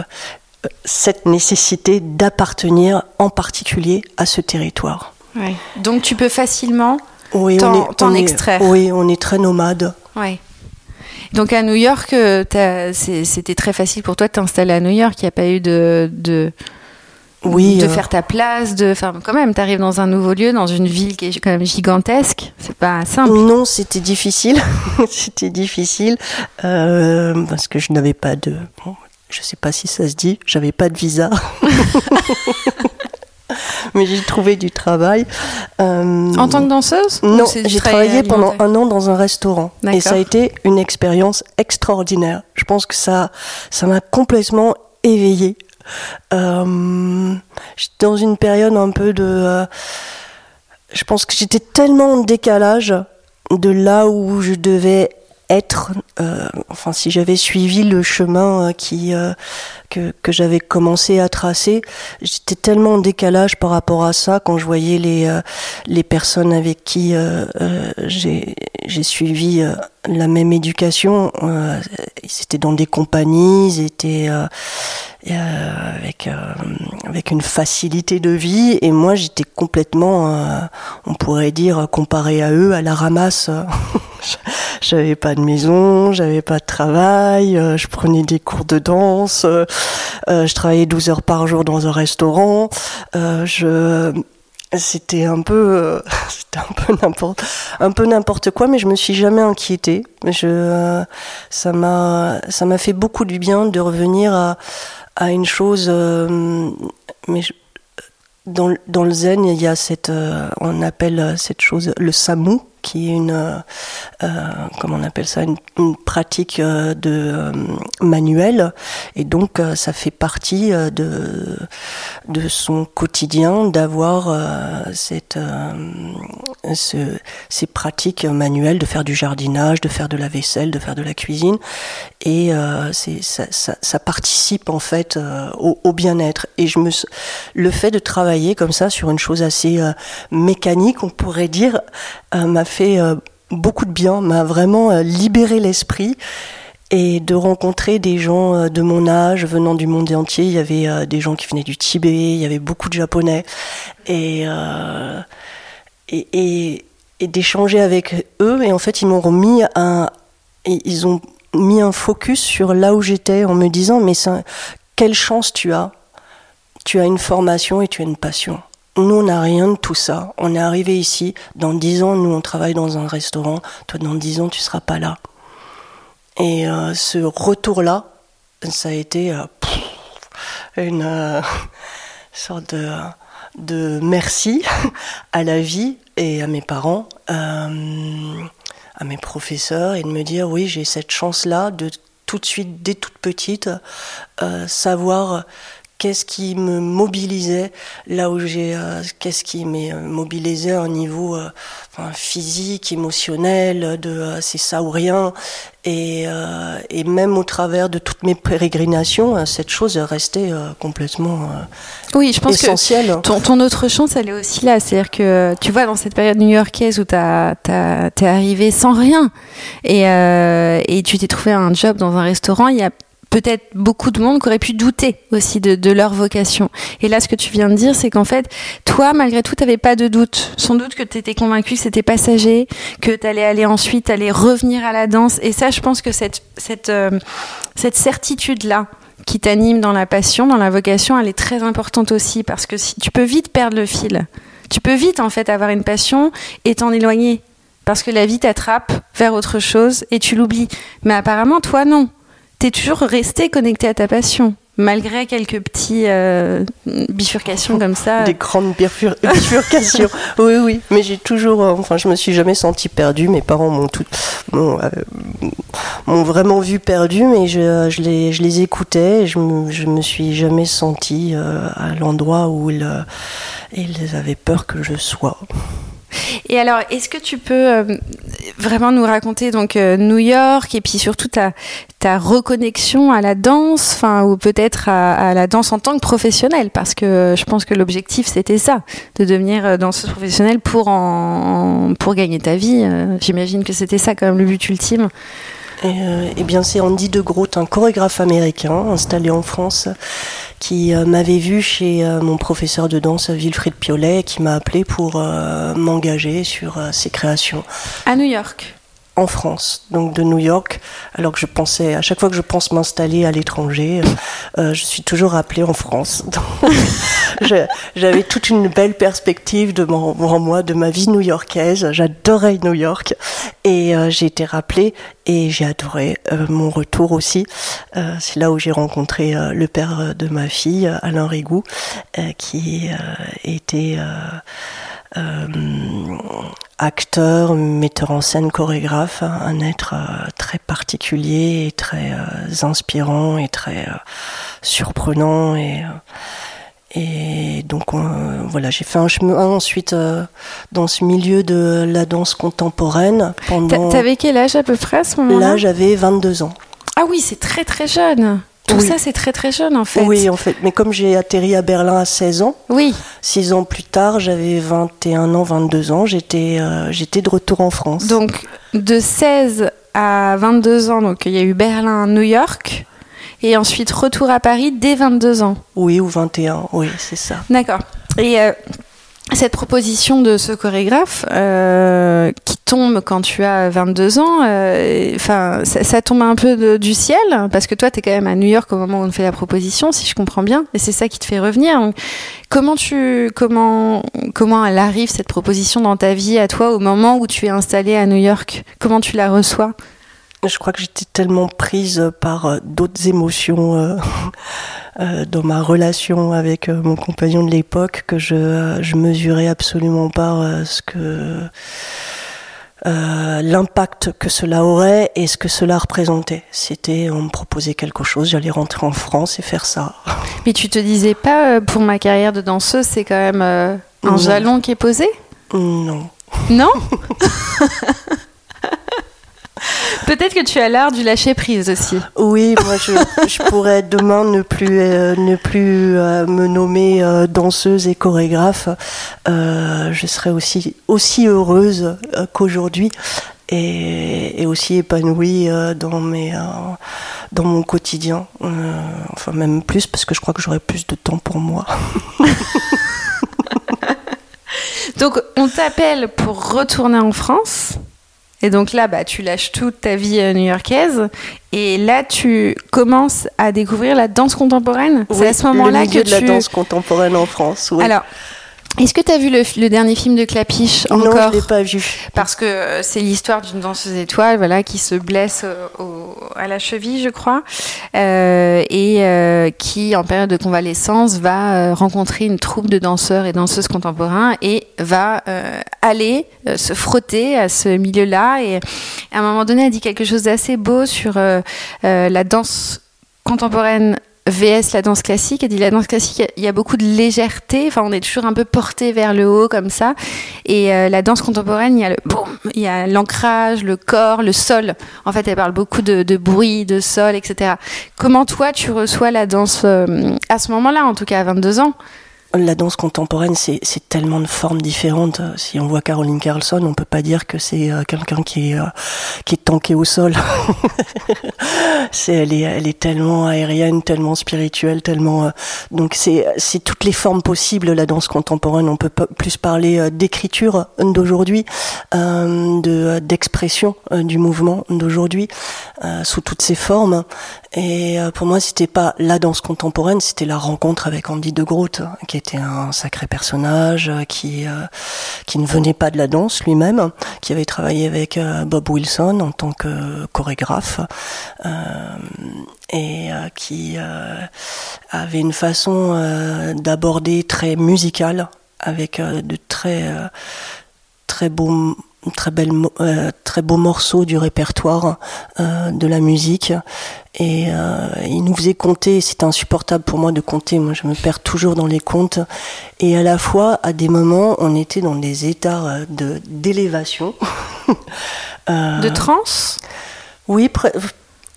Speaker 2: cette nécessité d'appartenir en particulier à ce territoire.
Speaker 1: Donc tu peux facilement oui, t'en extraire.
Speaker 2: oui, on est très nomade.
Speaker 1: Ouais. Donc à New York, euh, c'était très facile pour toi de t'installer à New York. Il n'y a pas eu de, de,
Speaker 2: oui,
Speaker 1: de euh. faire ta place. De, enfin, quand même, tu arrives dans un nouveau lieu, dans une ville qui est quand même gigantesque. C'est pas simple.
Speaker 2: Non, c'était difficile. [laughs] c'était difficile euh, parce que je n'avais pas de. Bon, je sais pas si ça se dit. J'avais pas de visa. [laughs] [laughs] mais j'ai trouvé du travail.
Speaker 1: Euh, en tant que danseuse
Speaker 2: Non, j'ai travaillé pendant un an dans un restaurant. Et ça a été une expérience extraordinaire. Je pense que ça ça m'a complètement éveillée. Euh, j'étais dans une période un peu de... Euh, je pense que j'étais tellement en décalage de là où je devais être, euh, enfin si j'avais suivi le chemin euh, qui euh, que, que j'avais commencé à tracer, j'étais tellement en décalage par rapport à ça quand je voyais les les personnes avec qui j'ai j'ai suivi la même éducation. ils étaient dans des compagnies, ils étaient avec avec une facilité de vie et moi j'étais complètement, on pourrait dire comparé à eux, à la ramasse. [laughs] j'avais pas de maison, j'avais pas de travail, euh, je prenais des cours de danse, euh, euh, je travaillais 12 heures par jour dans un restaurant, je c'était un peu [laughs] c'était un peu n'importe un peu n'importe quoi mais je me suis jamais inquiétée. Je ça m'a ça m'a fait beaucoup du bien de revenir à à une chose mais dans, dans le zen il y a cette on appelle cette chose le samu qui est une, euh, euh, comment on appelle ça, une, pratique euh, de manuel, et donc ça fait partie de de son quotidien d'avoir cette ce, ces pratiques manuelles, de faire du jardinage, de faire de la vaisselle, de faire de la cuisine, et ça, participe en fait au, au bien-être. Et je me le fait de travailler comme ça sur une chose assez mécanique, on pourrait dire, m'a fait euh, beaucoup de bien, m'a vraiment libéré l'esprit et de rencontrer des gens de mon âge venant du monde entier. Il y avait des gens qui venaient du Tibet, il y avait beaucoup de Japonais et, et d'échanger avec eux. Et en fait, ils m'ont remis un, ils ont mis un focus sur là où j'étais en me disant mais ça, quelle chance tu as tu as une formation et tu as une passion nous on n'a rien de tout ça. On est arrivé ici. Dans dix ans nous on travaille dans un restaurant. Toi dans dix ans tu seras pas là. Et euh, ce retour là ça a été euh, une euh, [laughs] sorte de, de merci [laughs] à la vie et à mes parents à mes professeurs et de me dire oui j'ai cette chance là de tout de suite dès toute petite savoir qu'est-ce qui me mobilisait là où j'ai euh, qu'est-ce qui m'a mobilisé à un niveau euh, enfin, physique émotionnel de c'est ça ou rien et, et même au travers de toutes mes pérégrinations cette chose est restée complètement
Speaker 1: oui je pense essentielle. que ton, ton, autre chance elle est aussi là c'est à dire que tu vois dans cette période new-yorkaise où tu t'es arrivé sans rien et, et tu t'es trouvé un job dans un restaurant il y a peut-être beaucoup de monde qui aurait pu douter aussi de, leur vocation. Et là, ce que tu viens de dire, c'est qu'en fait, toi, malgré tout, tu n'avais pas de doute. Sans doute que tu étais convaincu que c'était passager, que tu allais aller ensuite, aller revenir à la danse. Et ça, je pense que cette, cette, euh, cette certitude-là, qui t'anime dans la passion, dans la vocation, elle est très importante aussi parce que si, tu peux vite perdre le fil. Tu peux vite en fait avoir une passion et t'en éloigner parce que la vie t'attrape vers autre chose et tu l'oublies. Mais apparemment, toi, non toujours resté connecté à ta passion malgré quelques petits euh, bifurcations comme ça.
Speaker 2: Des grandes [laughs] bifurcations. oui, oui. Mais j'ai toujours, euh, enfin, je me suis jamais senti perdu. Mes parents m'ont tout, m'ont, euh, vraiment vu perdu, mais je, je, les, je les écoutais. je me, je me suis jamais senti à l'endroit où ils, ils avaient peur que je sois.
Speaker 1: Et alors, est-ce que tu peux euh, vraiment nous raconter donc euh, New York et puis surtout ta, ta reconnexion à la danse, enfin ou peut-être à, la danse en tant que professionnelle, parce que je pense que l'objectif c'était ça, de devenir euh, danseuse professionnelle pour en, pour gagner ta vie. J'imagine que c'était ça quand même le but ultime.
Speaker 2: Eh bien, c'est Andy de Groot, un chorégraphe américain installé en France, qui euh, m'avait vu chez euh, mon professeur de danse Wilfried Piolet et qui m'a appelé pour euh, m'engager sur ses créations.
Speaker 1: À New York
Speaker 2: en France, donc de New York, alors que je pensais, à chaque fois que je pense m'installer à l'étranger, je suis toujours appelée en France. [laughs] J'avais toute une belle perspective devant moi de ma vie new-yorkaise. J'adorais New York et j'ai été rappelée et j'ai adoré euh, mon retour aussi. Euh, c'est là où j'ai rencontré euh, le père de ma fille, Alain Rigou, qui était acteur, metteur en scène, chorégraphe, un être très particulier et très inspirant et très surprenant et et donc voilà, j'ai fait un chemin ensuite euh, dans ce milieu de la danse contemporaine.
Speaker 1: Pendant... T'avais quel âge à peu près à ce moment-là?
Speaker 2: Là, j'avais 22 ans.
Speaker 1: Ah oui, c'est très très jeune. Tout ça, c'est très très jeune en fait.
Speaker 2: Oui, en fait. Mais comme j'ai atterri à Berlin à 16 ans,
Speaker 1: oui.
Speaker 2: 6 ans plus tard, j'avais 21 ans, 22 ans, j'étais euh, j'étais de retour en France.
Speaker 1: Donc de 16 à 22 ans, donc il y a eu Berlin, New York et ensuite retour à Paris dès 22 ans.
Speaker 2: Oui, ou 21, oui, c'est ça.
Speaker 1: D'accord. Et euh, cette proposition de ce chorégraphe euh, qui tombe quand tu as 22 ans, euh, enfin, ça, tombe un peu du ciel parce que toi, tu es quand même à New York au moment où on fait la proposition, si je comprends bien, et c'est ça qui te fait revenir. comment tu, comment, comment elle arrive cette proposition dans ta vie à toi au moment où tu es installé à New York? Comment tu la reçois?
Speaker 2: Je crois que j'étais tellement prise par euh, d'autres émotions euh, [laughs] euh, dans ma relation avec mon compagnon de l'époque que je, je mesurais absolument pas ce que l'impact que cela aurait et ce que cela représentait. C'était, on me proposait quelque chose, j'allais rentrer en France et faire ça. [laughs]
Speaker 1: Mais tu te disais pas, pour ma carrière de danseuse, c'est quand même un jalon qui est posé?
Speaker 2: Non.
Speaker 1: Non? [laughs] [laughs] Peut-être que tu as l'art du lâcher prise aussi.
Speaker 2: Oui, moi je, pourrais demain ne plus, euh, ne plus euh, me nommer euh, danseuse et chorégraphe. je serais aussi, aussi heureuse qu'aujourd'hui. et, aussi épanouie dans mes dans mon quotidien. enfin même plus parce que je crois que j'aurai plus de temps pour moi. [laughs]
Speaker 1: Donc on t'appelle pour retourner en France. Et donc là, bah, tu lâches toute ta vie euh, new-yorkaise et là, tu commences à découvrir la danse contemporaine.
Speaker 2: c'est à ce moment-là que de la danse contemporaine en France. Oui.
Speaker 1: Alors, est-ce que tu as vu le, dernier film de Clapiche encore
Speaker 2: Non, je l'ai pas vu.
Speaker 1: Parce que euh, c'est l'histoire d'une danseuse étoile, voilà, qui se blesse euh, à la cheville, je crois, euh, et qui, en période de convalescence, va rencontrer une troupe de danseurs et danseuses contemporains et va aller se frotter à ce milieu-là. Et à un moment donné, elle dit quelque chose d'assez beau sur la danse contemporaine VS la danse classique. Elle dit la danse classique, il y a beaucoup de légèreté. Enfin, on est toujours un peu porté vers le haut comme ça. Et euh, la danse contemporaine, il y a le il y a l'ancrage, le corps, le sol. En fait, elle parle beaucoup de, de, bruit, de sol, etc. Comment toi, tu reçois la danse euh, à ce moment-là, en tout cas à 22 ans?
Speaker 2: La danse contemporaine, c'est tellement de formes différentes. Si on voit Caroline Carlson, on peut pas dire que c'est euh, quelqu'un qui est euh, qui est tanké au sol. [laughs] c'est elle est elle est tellement aérienne, tellement spirituelle, tellement euh, donc c'est c'est toutes les formes possibles la danse contemporaine. On peut plus parler d'écriture d'aujourd'hui, de d'expression du mouvement d'aujourd'hui sous toutes ses formes. Et pour moi, c'était pas la danse contemporaine, c'était la rencontre avec Andy de Groot, qui était un sacré personnage euh, qui euh, qui ne venait pas de la danse lui-même, qui avait travaillé avec euh, Bob Wilson en tant que chorégraphe et qui avait une façon d'aborder très musicale avec de très très beaux très belle, euh, très beau morceau du répertoire euh, de la musique. Et euh, il nous faisait compter, c'était insupportable pour moi de compter, moi je me perds toujours dans les comptes. Et à la fois, à des moments, on était dans des états de d'élévation. [laughs]
Speaker 1: de transe?
Speaker 2: Oui,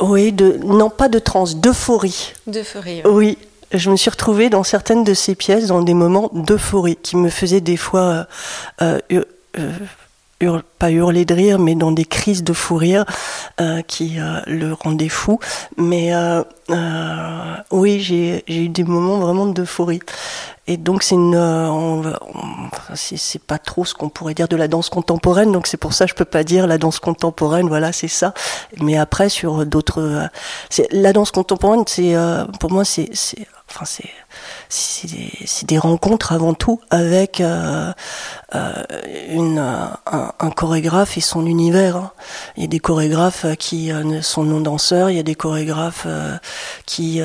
Speaker 2: oui, de, non pas de transe, d'euphorie.
Speaker 1: D'euphorie.
Speaker 2: Oui, je me suis retrouvée dans certaines de ces pièces dans des moments d'euphorie qui me faisaient des fois euh, pas hurler de rire, mais dans des crises de fou rire euh, qui euh, le rendaient fou. Mais euh, oui, j'ai eu des moments vraiment d'euphorie. Et donc c'est une, c'est pas trop ce qu'on pourrait dire de la danse contemporaine. Donc c'est pour ça que je peux pas dire la danse contemporaine. Voilà, c'est ça. Mais après sur d'autres, la danse contemporaine, c'est pour moi c'est, enfin c'est c'est des rencontres avant tout avec euh, euh, un, chorégraphe et son univers. Hein. Il y a des chorégraphes qui euh, sont non danseurs, il y a des chorégraphes qui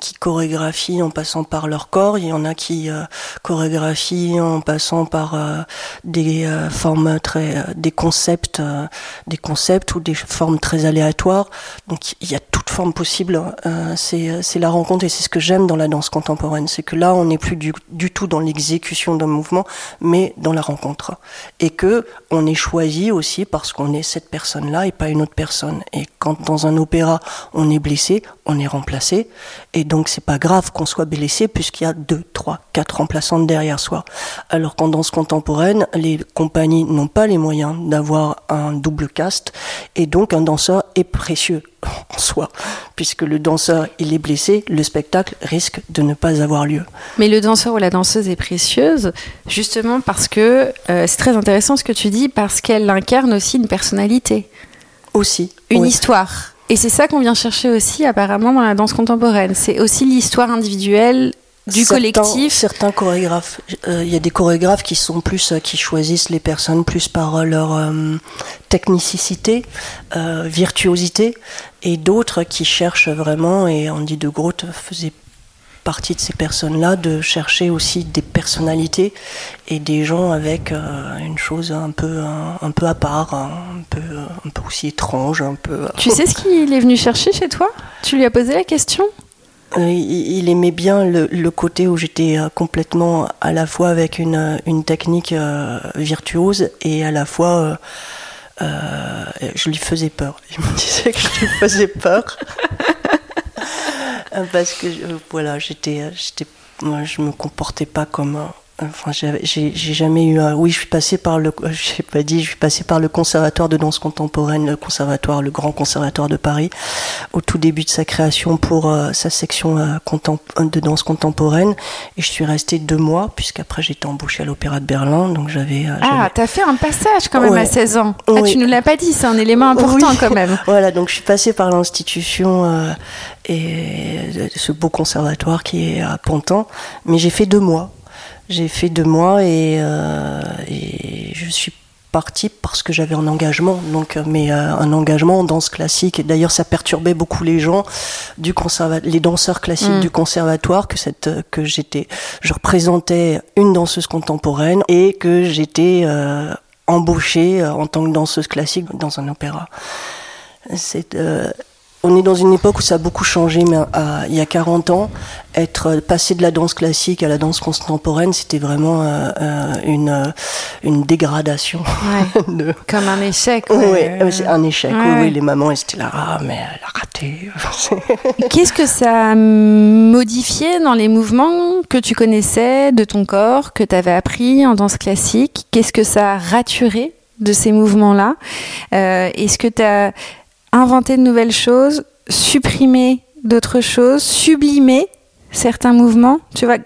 Speaker 2: qui chorégraphient en passant par leur corps, il y en a qui chorégraphient en passant par des formes très des concepts des concepts ou des formes très aléatoires. Donc il y a toute forme possible. c'est c'est la rencontre et c'est ce que j'aime dans la danse contemporaine c'est que là, on n'est plus du, tout dans l'exécution d'un mouvement, mais dans la rencontre. Et que on est choisi aussi parce qu'on est cette personne-là et pas une autre personne. Et quand dans un opéra, on est blessé, on est remplacé. Et donc, c'est pas grave qu'on soit blessé puisqu'il y a deux, trois, quatre remplaçantes derrière soi. Alors qu'en danse contemporaine, les compagnies n'ont pas les moyens d'avoir un double cast. Et donc, un danseur est précieux en soi, puisque le danseur il est blessé, le spectacle risque de ne pas avoir lieu.
Speaker 1: Mais le danseur ou la danseuse est précieuse, justement parce que euh, c'est très intéressant ce que tu dis, parce qu'elle incarne aussi une personnalité.
Speaker 2: Aussi.
Speaker 1: Une histoire. Et c'est ça qu'on vient chercher aussi apparemment dans la danse contemporaine. C'est aussi l'histoire individuelle du collectif.
Speaker 2: Certains chorégraphes, euh, il y a des chorégraphes qui sont plus, euh, qui choisissent les personnes plus par euh, leur technicité, virtuosité, et d'autres qui cherchent vraiment, et Andy de Groot faisait partie de ces personnes-là, de chercher aussi des personnalités et des gens avec une chose un peu, un, peu à part, un, peu, un peu aussi étrange, un peu.
Speaker 1: Tu sais ce qu'il est venu chercher chez toi? Tu lui as posé la question?
Speaker 2: Il aimait bien le, côté où j'étais euh, complètement à la fois avec une, euh, une technique virtuose et à la fois je lui faisais peur. [laughs] Il me disait que je lui faisais peur [laughs] parce que voilà j'étais j'étais je me comportais pas comme Enfin, j'ai jamais eu. Un... Oui, je suis passé par le. Je pas dit. Je suis passé par le conservatoire de danse contemporaine, le conservatoire, le grand conservatoire de Paris, au tout début de sa création pour euh, sa section euh, de danse contemporaine. Et je suis restée deux mois, puisqu'après j'étais embauchée à l'Opéra de Berlin. Donc j'avais.
Speaker 1: Euh, ah, t'as fait un passage quand même à 16 ans. Ah, tu nous l'as pas dit. C'est un élément important quand même. [laughs]
Speaker 2: voilà. Donc je suis passée par l'institution et ce beau conservatoire qui est à Pantin, mais j'ai fait deux mois. J'ai fait deux mois et, euh, et je suis partie parce que j'avais un engagement, donc euh, mais euh, un engagement en danse classique. Et d'ailleurs, ça perturbait beaucoup les gens du les danseurs classiques mm. du conservatoire que cette que j'étais, je représentais une danseuse contemporaine et que j'étais embauchée en tant que danseuse classique dans un opéra. C'est on est dans une époque où ça a beaucoup changé, mais euh, il y a 40 ans, être euh, passé de la danse classique à la danse contemporaine, c'était vraiment euh, une, une dégradation. [laughs]
Speaker 1: Comme un échec.
Speaker 2: Oui, c'est un échec. Oui, les mamans, elles étaient là, ah, mais elle a raté.
Speaker 1: Qu'est-ce que ça a modifié dans les mouvements que tu connaissais de ton corps, que tu avais appris en danse classique? Qu'est-ce que ça a raturé de ces mouvements-là? Est-ce que tu as inventer de nouvelles choses, supprimer d'autres choses, sublimer certains mouvements. Tu vois,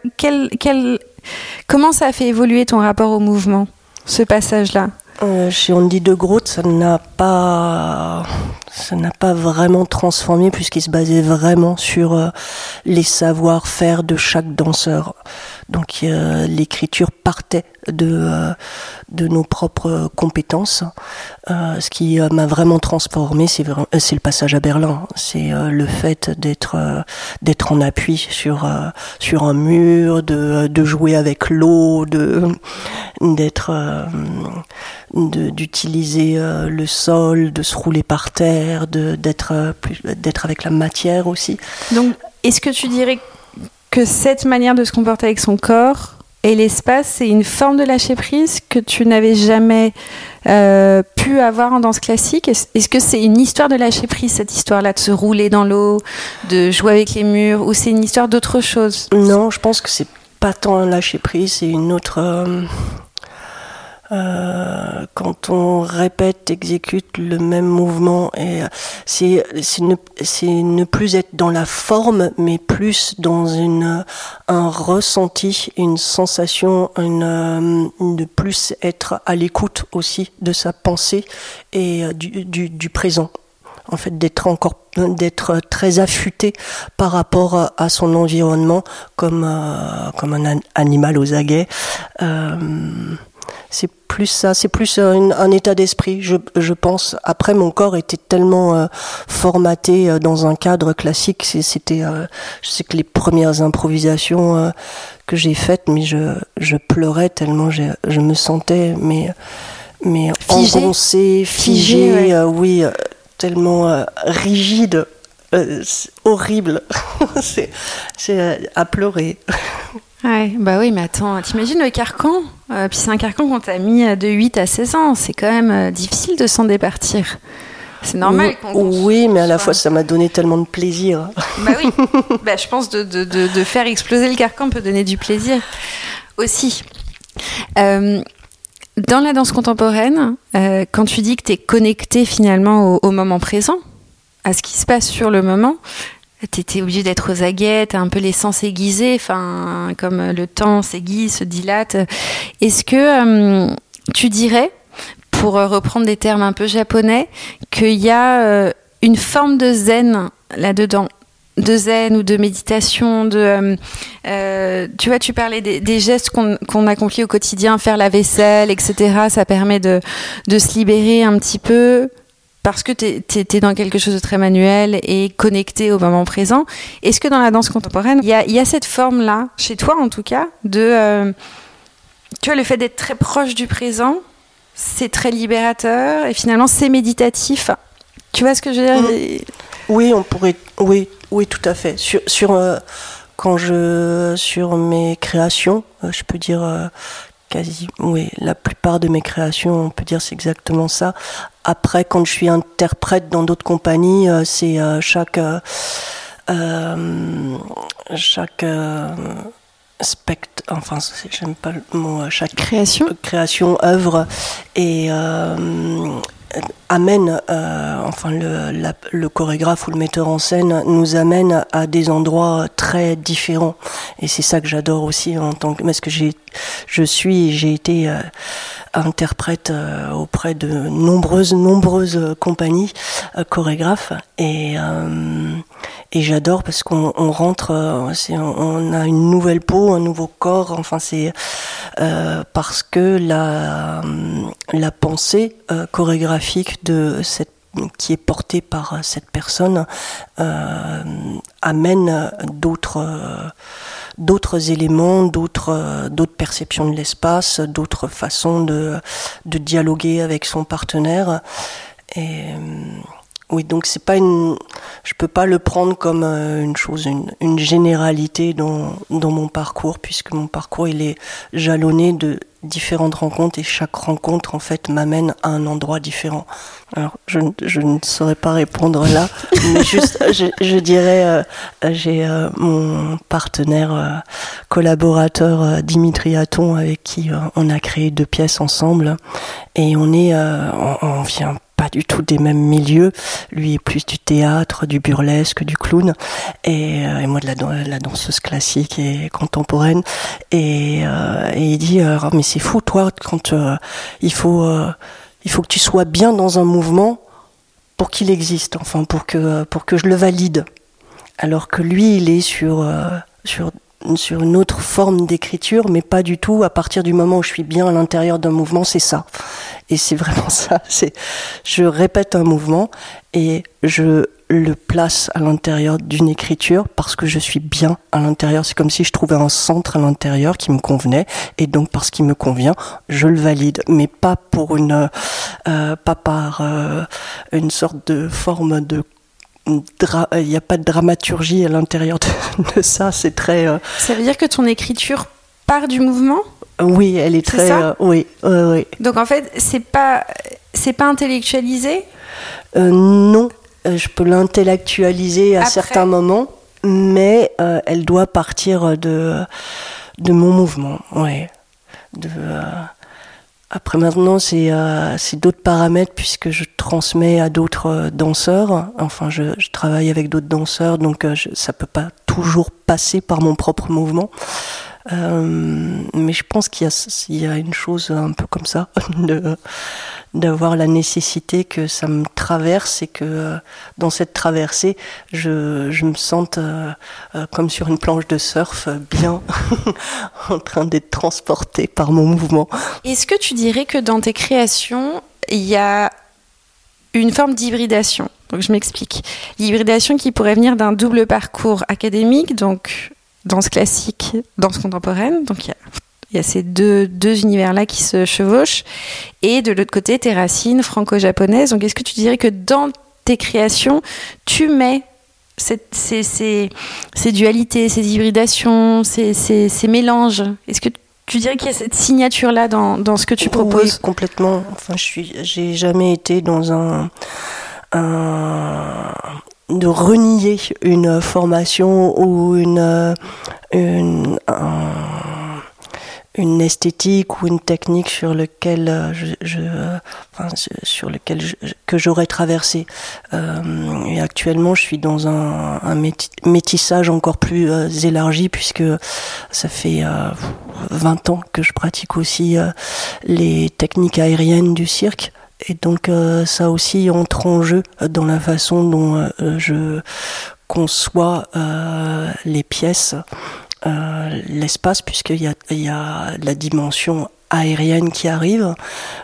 Speaker 1: comment ça a fait évoluer ton rapport au mouvement, ce passage-là?
Speaker 2: Euh, Chez Andy de Groot, ça n'a pas, ça n'a pas vraiment transformé puisqu'il se basait vraiment sur euh, les savoir-faire de chaque danseur. Donc euh, l'écriture partait de, euh, de nos propres compétences. Euh, ce qui m'a vraiment transformé, c'est le passage à Berlin. C'est le fait d'être en appui sur sur un mur, de, de jouer avec l'eau, d'être d'utiliser le sol, de se rouler par terre, d'être avec la matière aussi.
Speaker 1: Donc, est-ce que tu dirais cette manière de se comporter avec son corps et l'espace, c'est une forme de lâcher prise que tu n'avais jamais euh, pu avoir en danse classique? Est-ce que c'est une histoire de lâcher prise, cette histoire-là, de se rouler dans l'eau, de jouer avec les murs, ou c'est une histoire d'autre chose?
Speaker 2: Non, je pense que c'est pas tant un lâcher prise, c'est une autre. Euh, euh, quand on répète, exécute le même mouvement, et euh, c'est ne, ne plus être dans la forme, mais plus dans une un ressenti, une sensation, une, euh, de plus être à l'écoute aussi de sa pensée et du, du, du présent. En fait d'être encore d'être très affûté par rapport à son environnement comme comme un animal aux aguets. Euh, c'est plus ça, c'est plus un, état d'esprit, je, je, pense. Après, mon corps était tellement euh, formaté euh, dans un cadre classique. C'était, euh, je sais que les premières improvisations que j'ai faites, mais je, je pleurais tellement je me sentais, mais, mais
Speaker 1: figé.
Speaker 2: engoncé, figé, oui, tellement rigide. horrible, c'est à pleurer. [laughs]
Speaker 1: Ouais, bah oui, mais attends, t'imagines le carcan? Euh, Puis c'est un carcan qu'on t'a mis de 8 à 16 ans. C'est quand même euh, difficile de s'en départir. C'est normal.
Speaker 2: Oui, oui mais à la fois, ça m'a donné tellement de plaisir.
Speaker 1: Bah oui, [laughs] bah, je pense de, de, de, faire exploser le carcan peut donner du plaisir aussi. Euh, dans la danse contemporaine, quand tu dis que tu es connecté finalement au, au, moment présent, à ce qui se passe sur le moment, T'étais obligé d'être aux aguettes, un peu les sens aiguisés, enfin, comme le temps s'aiguise, se dilate. Est-ce que euh, tu dirais, pour reprendre des termes un peu japonais, qu'il y a euh, une forme de zen là-dedans? De zen ou de méditation, de euh, tu vois, tu parlais des, gestes qu'on accomplit au quotidien, faire la vaisselle, etc. Ça permet de, de se libérer un petit peu, parce que tu es, dans quelque chose de très manuel et connecté au moment présent. Est-ce que dans la danse contemporaine, il y a, cette forme-là, chez toi en tout cas, de... Euh, tu vois, le fait d'être très proche du présent, c'est très libérateur et finalement c'est méditatif? Tu vois ce que je veux dire? Mmh.
Speaker 2: Oui, on pourrait... Oui, oui, tout à fait. Sur... euh, quand je sur mes créations, euh, je peux dire quasi, oui, la plupart de mes créations, on peut dire c'est exactement ça. Après, quand je suis interprète dans d'autres compagnies, euh, c'est euh, chaque euh, chaque spect, enfin j'aime pas le mot chaque
Speaker 1: création,
Speaker 2: création, œuvre et amène, euh, enfin le, le, chorégraphe ou le metteur en scène nous amène à des endroits très différents. Et c'est ça que j'adore aussi en tant que parce que j'ai, je suis, j'ai été euh, interprète euh, auprès de nombreuses, nombreuses compagnies chorégraphes et et j'adore parce qu'on on rentre, c'est, on a une nouvelle peau, un nouveau corps. Enfin c'est parce que la la pensée chorégraphique de qui est portée par euh, cette personne euh, amène d'autres euh, d'autres éléments, d'autres d'autres perceptions de l'espace, d'autres façons de de dialoguer avec son partenaire oui, donc c'est pas une, je peux pas le prendre comme une chose, une, une généralité dans, dans mon parcours, puisque mon parcours il est jalonné de différentes rencontres et chaque rencontre en fait m'amène à un endroit différent. Alors je, je ne saurais pas répondre là, [laughs] mais juste je, je dirais euh, j'ai euh, mon partenaire euh, collaborateur Dimitri Aton avec qui on a créé deux pièces ensemble et on est on, on vient pas du tout des mêmes milieux. Lui est plus du théâtre, du burlesque, du clown, et, euh, et moi de la, danseuse classique et contemporaine. Et, euh, et il dit euh, mais c'est fou toi quand il faut il faut que tu sois bien dans un mouvement pour qu'il existe, enfin pour que pour que je le valide. Alors que lui il est sur sur sur une autre forme d'écriture, mais pas du tout. À partir du moment où je suis bien à l'intérieur d'un mouvement, c'est ça. Et c'est vraiment [laughs] ça. C'est, je répète un mouvement et je le place à l'intérieur d'une écriture parce que je suis bien à l'intérieur. C'est comme si je trouvais un centre à l'intérieur qui me convenait et donc parce qu'il me convient, je le valide, mais pas pour une, euh, pas par euh, une sorte de forme de il n'y a pas de dramaturgie à l'intérieur [laughs] de, ça. C'est très. Euh,
Speaker 1: ça veut dire que ton écriture part du mouvement?
Speaker 2: Oui, elle est, très.
Speaker 1: Ça?
Speaker 2: oui, oui,
Speaker 1: Donc en fait, c'est pas c'est pas intellectualisé?
Speaker 2: Euh, Non, euh, je peux l'intellectualiser à certains moments, mais elle doit partir de de mon mouvement. Ouais. De après maintenant, euh, c'est d'autres paramètres puisque je transmets à d'autres euh, danseurs. Enfin, je, je, travaille avec d'autres danseurs, donc euh, je, ça peut pas toujours passer par mon propre mouvement. Euh, mais je pense qu'il y, a une chose un peu comme ça, [laughs] d'avoir la nécessité que ça me traverse et que euh, dans cette traversée, je, je me sente euh, comme sur une planche de surf, bien [laughs] en train d'être transporté par mon mouvement.
Speaker 1: Est-ce que tu dirais que dans tes créations, il y a une forme d'hybridation? Donc je m'explique. L'hybridation qui pourrait venir d'un double parcours académique, donc danse classique, danse contemporaine. Donc il y a, ces deux, deux univers-là qui se chevauchent. Et de l'autre côté, tes racines franco-japonaises. Donc est-ce que tu dirais que dans tes créations, tu mets ces, ces, ces, dualités, ces hybridations, ces, ces mélanges? Est-ce que tu dirais qu'il y a cette signature-là dans, dans, ce que tu proposes?
Speaker 2: Oui, complètement. Enfin, je suis, j'ai jamais été dans un, un, de renier une formation ou une, une, une esthétique ou une technique sur lequel je, je enfin, sur lequel que j'aurais traversé. Euh, et actuellement, je suis dans un, métissage encore plus euh, élargi puisque ça fait euh, 20 ans que je pratique aussi euh, les techniques aériennes du cirque. Et donc euh, ça aussi entre en jeu dans la façon dont euh, je conçois euh, les pièces, l'espace, puisqu'il y a, il y a la dimension aérienne qui arrive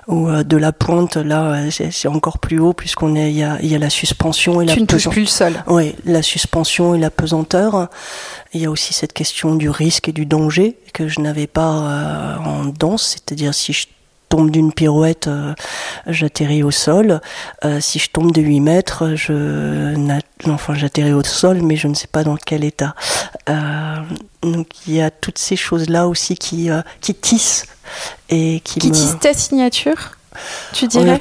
Speaker 2: ou de la pointe là c'est encore plus haut puisqu'on est il y a, il y a la suspension et
Speaker 1: tu
Speaker 2: la
Speaker 1: ne touches plus le sol.
Speaker 2: Oui la suspension et la pesanteur. Il y a aussi cette question du risque et du danger que je n'avais pas en danse c'est-à-dire si je tombe d'une pirouette, euh, j'atterris au sol. Euh, si je tombe de 8 mètres, je enfin j'atterris au sol, mais je ne sais pas dans quel état. Euh, donc il y a toutes ces choses là aussi qui qui tissent et qui,
Speaker 1: qui tissent ta signature. Tu dirais?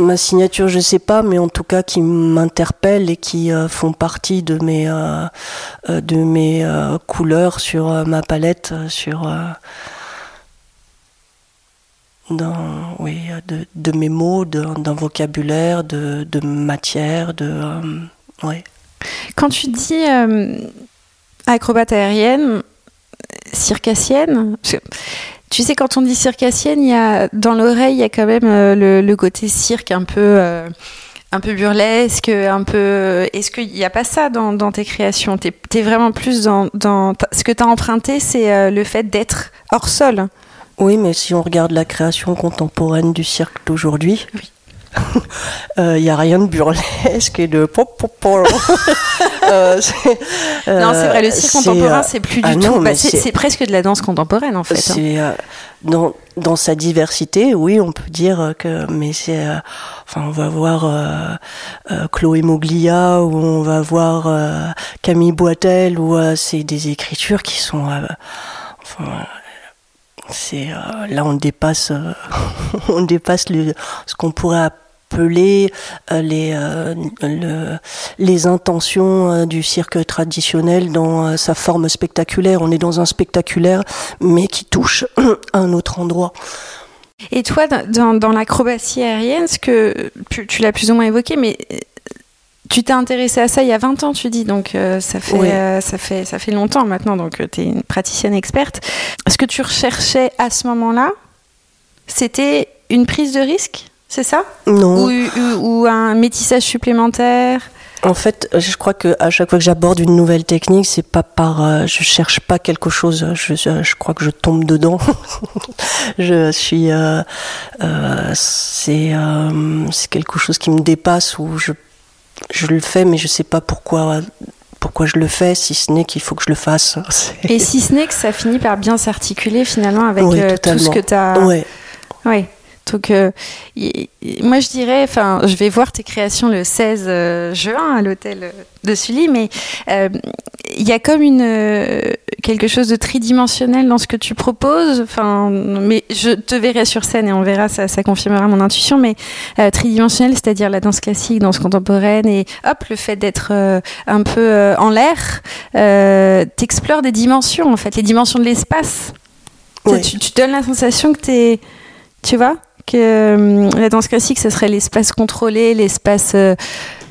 Speaker 2: Ma signature, je sais pas, mais en tout cas qui m'interpellent et qui font partie de mes de mes couleurs sur ma palette, sur dans, oui, de, de mes mots, d'un vocabulaire, de, de matière, de, euh,
Speaker 1: Quand tu dis euh, acrobate aérienne, circassienne, tu sais, quand on dit circassienne, il y a, dans l'oreille, il y a quand même euh, le, le, côté cirque un peu, un peu burlesque, un peu. Est-ce qu'il n'y a pas ça dans, dans tes créations? Tu es, vraiment plus dans. dans ce que tu as emprunté, c'est le fait d'être hors sol.
Speaker 2: Oui, mais si on regarde la création contemporaine du cirque d'aujourd'hui, il [laughs] n'y euh, a rien de burlesque et de pop pop pop. [laughs]
Speaker 1: euh, non, c'est vrai, le cirque contemporain, c'est plus du ah tout. Bah, c'est presque de la danse contemporaine, en fait.
Speaker 2: Hein. Euh, dans, dans, sa diversité, oui, on peut dire que. Mais c'est. Euh, enfin, on va voir Chloé Moglia ou on va voir Camille Boitel, ou c'est des écritures qui sont. enfin, c'est euh, là on dépasse euh, [laughs] on dépasse ce qu'on pourrait appeler euh, les le, les intentions du cirque traditionnel dans sa forme spectaculaire. On est dans un spectaculaire mais qui touche [clears throat] un autre endroit.
Speaker 1: Et toi, dans, l'acrobatie aérienne, ce que tu l'as plus ou moins évoqué, mais tu t'es intéressée à ça il y a 20 ans, tu dis, donc euh, ça, fait, euh, ça, fait, ça fait longtemps maintenant, donc euh, tu es une praticienne experte. Ce que tu recherchais à ce moment-là, c'était une prise de risque, c'est ça?
Speaker 2: Non.
Speaker 1: Ou, ou, un métissage supplémentaire?
Speaker 2: En fait, je crois que à chaque fois que j'aborde une nouvelle technique, c'est pas par, je cherche pas quelque chose. Je, je crois que je tombe dedans. [laughs] je suis, c'est, c'est quelque chose qui me dépasse où je je le fais, mais je sais pas pourquoi, pourquoi je le fais, si ce n'est qu'il faut que je le fasse. [laughs]
Speaker 1: Et si ce n'est que ça finit par bien s'articuler finalement avec euh, tout ce que tu as.
Speaker 2: Oui.
Speaker 1: Ouais. Donc, euh, moi, je dirais, enfin, je vais voir tes créations le 16 euh, juin à l'hôtel de Sully, mais euh, il y a comme une quelque chose de tridimensionnel dans ce que tu proposes. Enfin, mais je te verrai sur scène et on verra, ça, ça confirmera mon intuition. Mais tridimensionnel, c'est-à-dire la danse classique, danse contemporaine, et hop, le fait d'être un peu en l'air, t'explores des dimensions, en fait, les dimensions de l'espace. Tu, tu donnes la sensation que t'es, tu vois? Que euh, la danse classique, ce serait l'espace contrôlé, l'espace euh,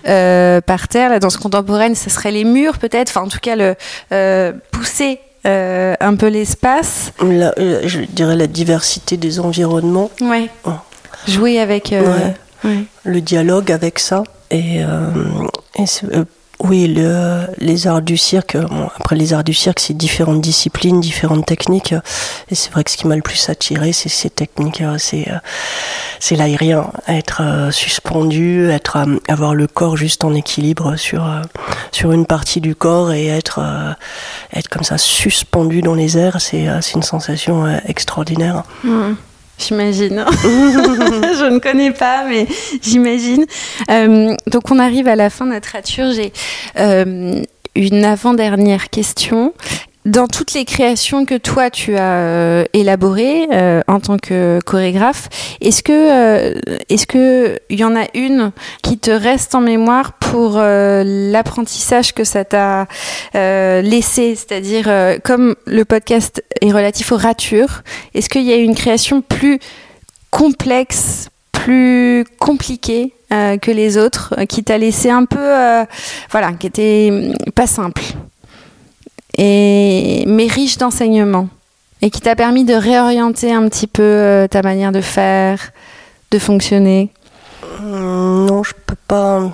Speaker 1: euh, par terre. La danse contemporaine, ce serait les murs peut-être. Enfin, en tout cas, le pousser un peu l'espace.
Speaker 2: je dirais la diversité des environnements.
Speaker 1: Ouais. Oh. Jouer avec
Speaker 2: le dialogue avec ça. Et, et oui, le, les arts du cirque. Après, les arts du cirque, c'est différentes disciplines, différentes techniques. Et c'est vrai que ce qui m'a le plus attiré, c'est ces techniques. C'est, c'est l'aérien, être euh, suspendu, être, euh, avoir le corps juste en équilibre sur euh, sur une partie du corps et être être comme ça suspendu dans les airs. C'est, c'est une sensation extraordinaire.
Speaker 1: Mmh. J'imagine. [laughs] [laughs] je ne connais pas, mais j'imagine. Euh, donc on arrive à la fin de notre nature. J'ai euh, une avant-dernière question dans toutes les créations que toi tu as euh, élaborées euh, en tant que chorégraphe, est-ce que euh, est-ce que y en a une qui te reste en mémoire pour l'apprentissage que ça t'a laissé, c'est-à-dire comme le podcast est relatif aux ratures, est-ce qu'il y a une création plus complexe, plus compliquée que les autres, qui t'a laissé un peu, voilà, qui était pas simple? Et, mais riche d'enseignements. Et qui t'a permis de réorienter un petit peu euh, ta manière de faire, de fonctionner.
Speaker 2: Hum, Non, je peux pas.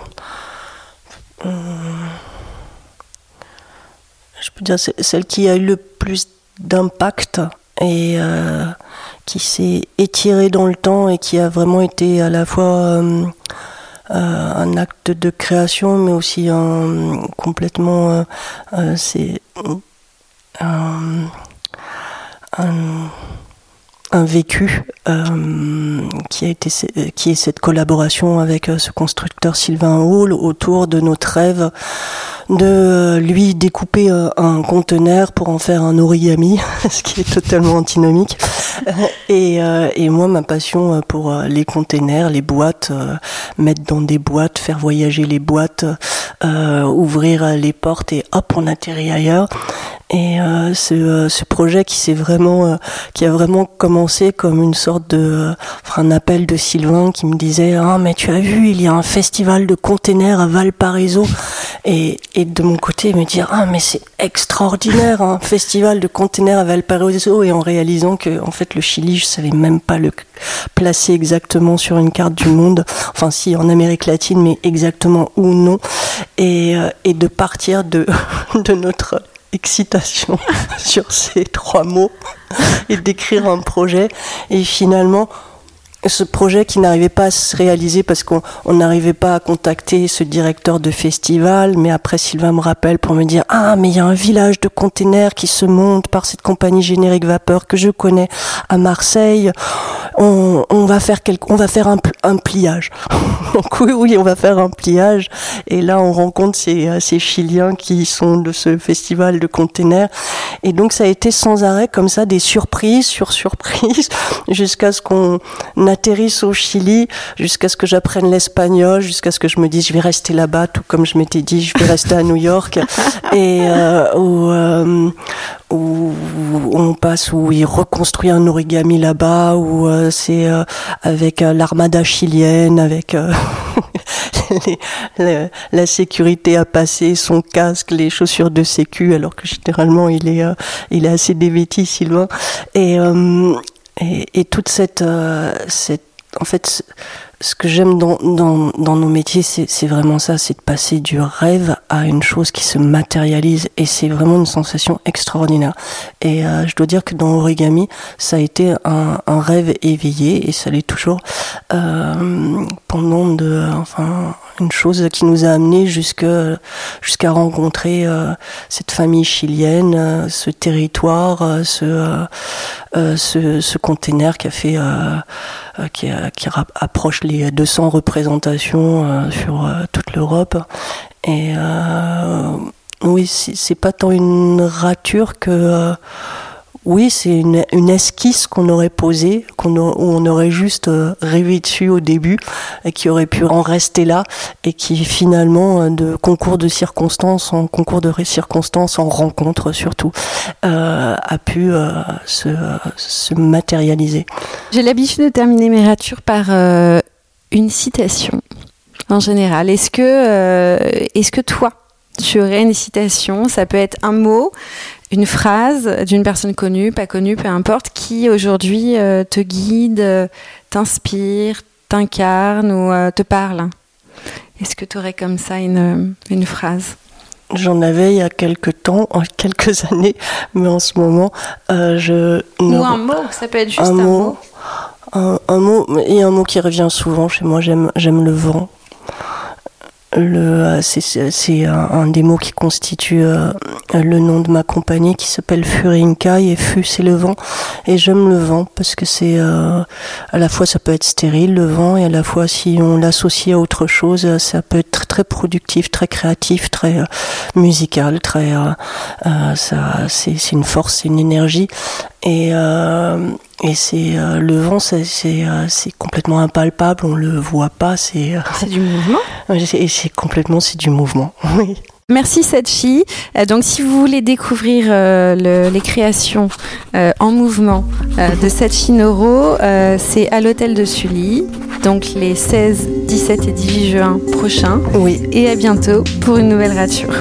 Speaker 2: Hum, je peux dire celle qui a eu le plus d'impact et euh, qui s'est étirée dans le temps et qui a vraiment été à la fois hum, euh, un acte de création, mais aussi un complètement, c'est un, vécu qui a été qui est cette collaboration avec ce constructeur Sylvain Hall autour de notre rêve de lui découper un conteneur pour en faire un origami, [laughs] ce qui est totalement antinomique. Et, et moi, ma passion pour les containers, les boîtes, mettre dans des boîtes, faire voyager les boîtes, ouvrir les portes et hop, on atterrit ailleurs. Et euh, ce, euh, ce, projet qui s'est vraiment, euh, qui a vraiment commencé comme une sorte de, un appel de Sylvain qui me disait ah mais tu as vu il y a un festival de containers à Valparaiso. Et, et de mon côté me dire ah mais c'est extraordinaire un festival de containers à Valparaiso. Et en réalisant que en fait le Chili je savais même pas le placer exactement sur une carte du monde. Enfin si en Amérique latine mais exactement où non. Et, et de partir de [laughs] de notre excitation [laughs] sur ces trois mots et d'écrire un projet. Et finalement, ce projet qui n'arrivait pas à se réaliser parce qu'on n'arrivait pas à contacter ce directeur de festival, mais après Sylvain me rappelle pour me dire ah mais il y a un village de containers qui se monte par cette compagnie générique vapeur que je connais à Marseille. On, va faire quelque, on va faire un, un pliage. [laughs] Donc oui oui on va faire un pliage et là on rencontre ces, ces Chiliens qui sont de ce festival de containers et donc ça a été sans arrêt comme ça des surprises sur surprises [laughs] jusqu'à ce qu'on atterrisse au Chili jusqu'à ce que j'apprenne l'espagnol, jusqu'à ce que je me dise je vais rester là-bas, tout comme je m'étais dit je vais rester à New York, [laughs] et euh, où, euh, où, on passe où il reconstruit un origami là-bas, où euh, c'est avec l'armada chilienne, avec [laughs] les, la sécurité à passer, son casque, les chaussures de sécu, alors que généralement il est il est assez dévêti si loin, et et, et toute cette, euh, cette en fait, ce que j'aime dans, dans, dans, nos métiers, c'est vraiment ça, c'est de passer du rêve à une chose qui se matérialise. Et c'est vraiment une sensation extraordinaire. Et euh, je dois dire que dans Origami, ça a été un, un rêve éveillé, et ça l'est toujours, euh, pendant de, enfin, une chose qui nous a amené jusqu'à jusqu'à rencontrer euh, cette famille chilienne, euh, ce territoire, euh, ce, ce, ce container qui a fait qui, qui approche les 200 représentations sur toute l'Europe. Et oui c'est pas tant une rature que oui, c'est une, esquisse qu'on aurait posée, qu'on on aurait juste euh, rêvé dessus au début, et qui aurait pu en rester là, et qui finalement, euh, de concours de circonstances en concours de circonstances, en rencontre surtout, euh, a pu se, se, matérialiser.
Speaker 1: J'ai l'habitude de terminer mes ratures par une citation, en général. Est-ce que, est-ce que toi, tu aurais une citation? Ça peut être un mot, une phrase d'une personne connue, pas connue, peu importe, qui aujourd'hui euh, te guide, euh, t'inspire, t'incarne ou euh, te parle. Est-ce que tu aurais comme ça une, une phrase?
Speaker 2: J'en avais il y a quelques temps, en [laughs] quelques années, mais en ce moment, je...
Speaker 1: Ou un mot, ça peut être juste un, mot.
Speaker 2: Un, un, mot, et un mot qui revient souvent chez moi, j'aime le vent c'est un, un, des mots qui constitue euh, le nom de ma compagnie qui s'appelle Furinkai et Fu c'est le vent. Et j'aime le vent parce que c'est euh, à la fois ça peut être stérile le vent et à la fois si on l'associe à autre chose ça peut être très, très productif très créatif très euh, musical très ça c'est une force c'est une énergie et et c'est euh, le vent, c'est euh, complètement impalpable, on le voit pas. C'est
Speaker 1: euh, [laughs] du mouvement?
Speaker 2: Et c'est complètement c'est du mouvement. [laughs] Oui.
Speaker 1: Merci Setchi. donc si vous voulez découvrir le, les créations en mouvement de Setchi Noro, c'est à l'hôtel de Sully, donc les 16, 17 et 18 juin prochains.
Speaker 2: Oui.
Speaker 1: Et à bientôt pour une nouvelle rature.